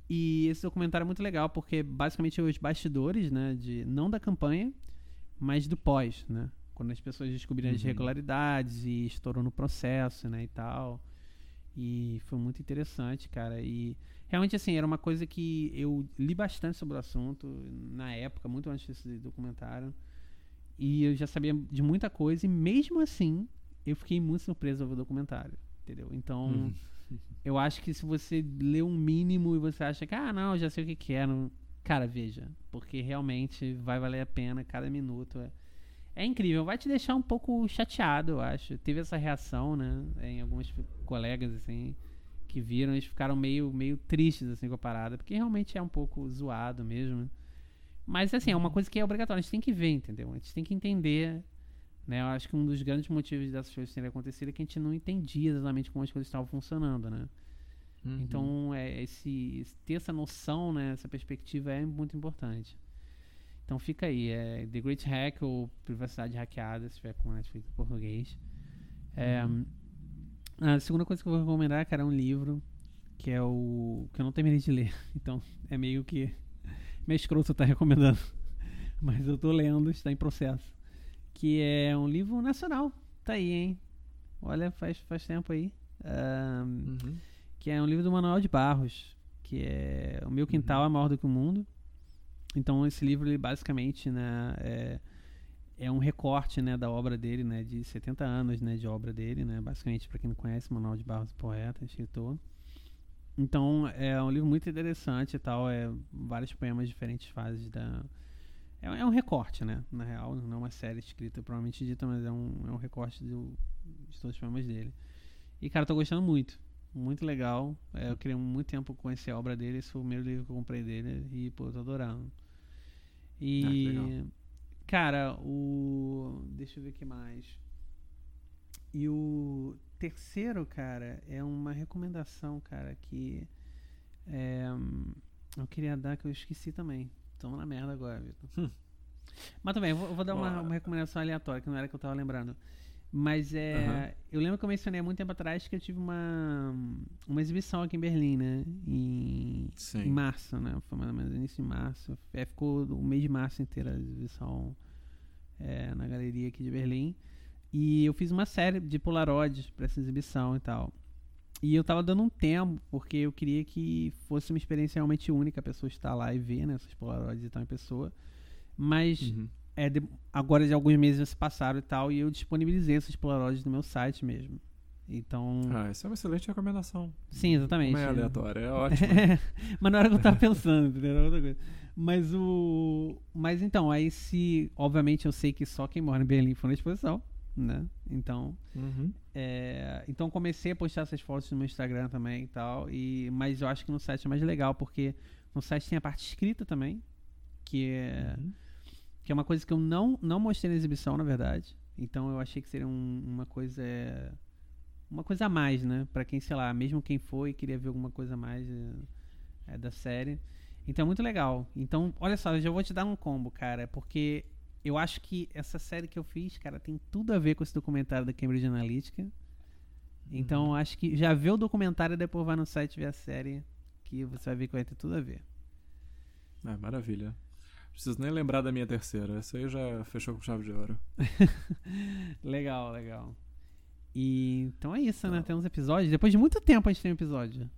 E esse documentário é muito legal porque basicamente os bastidores, né, de não da campanha, mas do pós, né? Quando as pessoas descobriram uhum. as irregularidades e estourou no processo, né, e tal. E foi muito interessante, cara. E realmente assim, era uma coisa que eu li bastante sobre o assunto na época, muito antes desse documentário. E eu já sabia de muita coisa e mesmo assim, eu fiquei muito surpreso ao ver o documentário, entendeu? Então, uhum. Eu acho que se você lê um mínimo e você acha que, ah, não, já sei o que quero. Cara, veja. Porque realmente vai valer a pena cada minuto. É, é incrível. Vai te deixar um pouco chateado, eu acho. Teve essa reação, né? Em alguns colegas, assim, que viram. Eles ficaram meio, meio tristes, assim, com a parada. Porque realmente é um pouco zoado mesmo. Mas, assim, é uma coisa que é obrigatória. A gente tem que ver, entendeu? A gente tem que entender né? Eu acho que um dos grandes motivos dessas coisas terem acontecido é que a gente não entendia exatamente como as coisas estavam funcionando, né? Uhum. Então, é, esse, ter essa noção, né, essa perspectiva é muito importante. Então fica aí, é The Great Hack ou Privacidade Hackeada, se tiver com Netflix em português. É, uhum. A segunda coisa que eu vou recomendar, cara, é um livro que é o que eu não terminei de ler. Então é meio que meio escroto estar recomendando. Mas eu tô lendo, está em processo que é um livro nacional. Tá aí, hein? Olha, faz, faz tempo aí. Um, uhum. Que é um livro do Manuel de Barros, que é O Meu Quintal uhum. é Maior do que o Mundo. Então, esse livro, ele basicamente, né, é, é um recorte, né, da obra dele, né, de 70 anos, né, de obra dele, né, basicamente, para quem não conhece, Manuel de Barros, poeta, escritor. Então, é um livro muito interessante e tal, é vários poemas diferentes fases da, é, é, um recorte, né? Na real, não é uma série escrita provavelmente dita, mas é um, é um recorte do, de todos os poemas dele. E, cara, tô gostando muito. Muito legal. É, eu queria muito tempo conhecer a obra dele. Esse foi o primeiro livro que eu comprei dele. E, pô, eu tô adorando. E. Ah, cara, o. Deixa eu ver o que mais. E o terceiro, cara, é uma recomendação, cara, que. É, eu queria dar que eu esqueci também. Tamo na merda agora, Vitor. Hum. Mas também, eu vou, eu vou dar uma, uma, recomendação aleatória, que não era que eu tava lembrando. Mas é. Uhum. Eu lembro que eu mencionei há muito tempo atrás que eu tive uma, uma exibição aqui em Berlim, né? Em, em março, né? Foi mais ou menos início de março. É, ficou o mês de março inteiro a exibição é, na galeria aqui de Berlim. E eu fiz uma série de Polaroids para essa exibição e tal. E eu tava dando um tempo, porque eu queria que fosse uma experiência realmente única, a pessoa estar lá e ver, né, essas Polaroids e tal em pessoa. Mas uhum. é, de, agora de alguns meses já se passaram e tal, e eu disponibilizei essas Polaroids no meu site mesmo. Então. Ah, essa é uma excelente recomendação. Sim, exatamente. Não é aleatória, é ótimo. Mas não era o que eu tava pensando, entendeu? Era outra coisa. Mas o. Mas então, aí se. Obviamente eu sei que só quem mora em Berlim foi na exposição. Né? Então, Uhum. é, então comecei a postar essas fotos no meu Instagram também e tal. E, mas eu acho que no site é mais legal, porque no site tem a parte escrita também, que é, Uhum. que é uma coisa que eu não, não mostrei na exibição, na verdade. Então eu achei que seria um- uma coisa. Uma coisa a mais, né? Pra quem, sei lá, mesmo quem foi e queria ver alguma coisa a mais é, é, da série. Então é muito legal. Então, olha só, eu já vou te dar um combo, cara, porque eu acho que essa série que eu fiz, cara, tem tudo a ver com esse documentário da Cambridge Analytica. Então, eu acho que já vê o documentário e depois vai no site ver a série, que você vai ver que vai ter tudo a ver. Ah, maravilha. Preciso nem lembrar da minha terceira. Essa aí já fechou com chave de ouro. legal, legal. E então é isso, né? Então. Temos episódios. Depois de muito tempo a gente tem um episódio.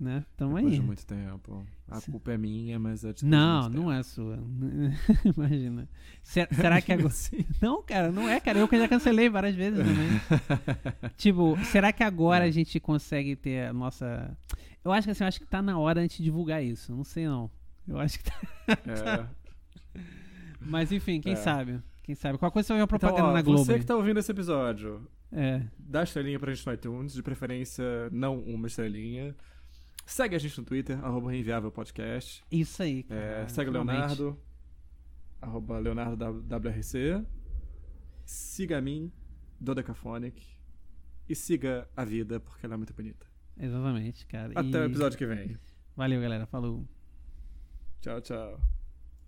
Né? Tamo Depois aí. de muito tempo. A culpa é minha, mas é de Não, não é sua. Imagina. Se- será que agora. Assim. Não, cara, não é, cara. Eu que já cancelei várias vezes também. tipo, será que agora É. a gente consegue ter a nossa. Eu acho que assim, eu acho que tá na hora a gente divulgar isso. Não sei não. Eu acho que tá. É. Mas enfim, quem É. sabe? Quem sabe? Qual coisa você vai ver uma Então, propaganda ó, na Globo? você que tá ouvindo esse episódio, É. dá estrelinha pra gente no iTunes, de preferência não uma estrelinha. Segue a gente no Twitter, arroba Reinviável Podcast. Isso aí. É, cara, segue o. Leonardo, arroba Leonardo WRC. Siga a mim, Dodecaphonic. E siga a vida, porque ela é muito bonita. Exatamente, cara. Até E o episódio que vem. Valeu, galera. Falou. Tchau, tchau.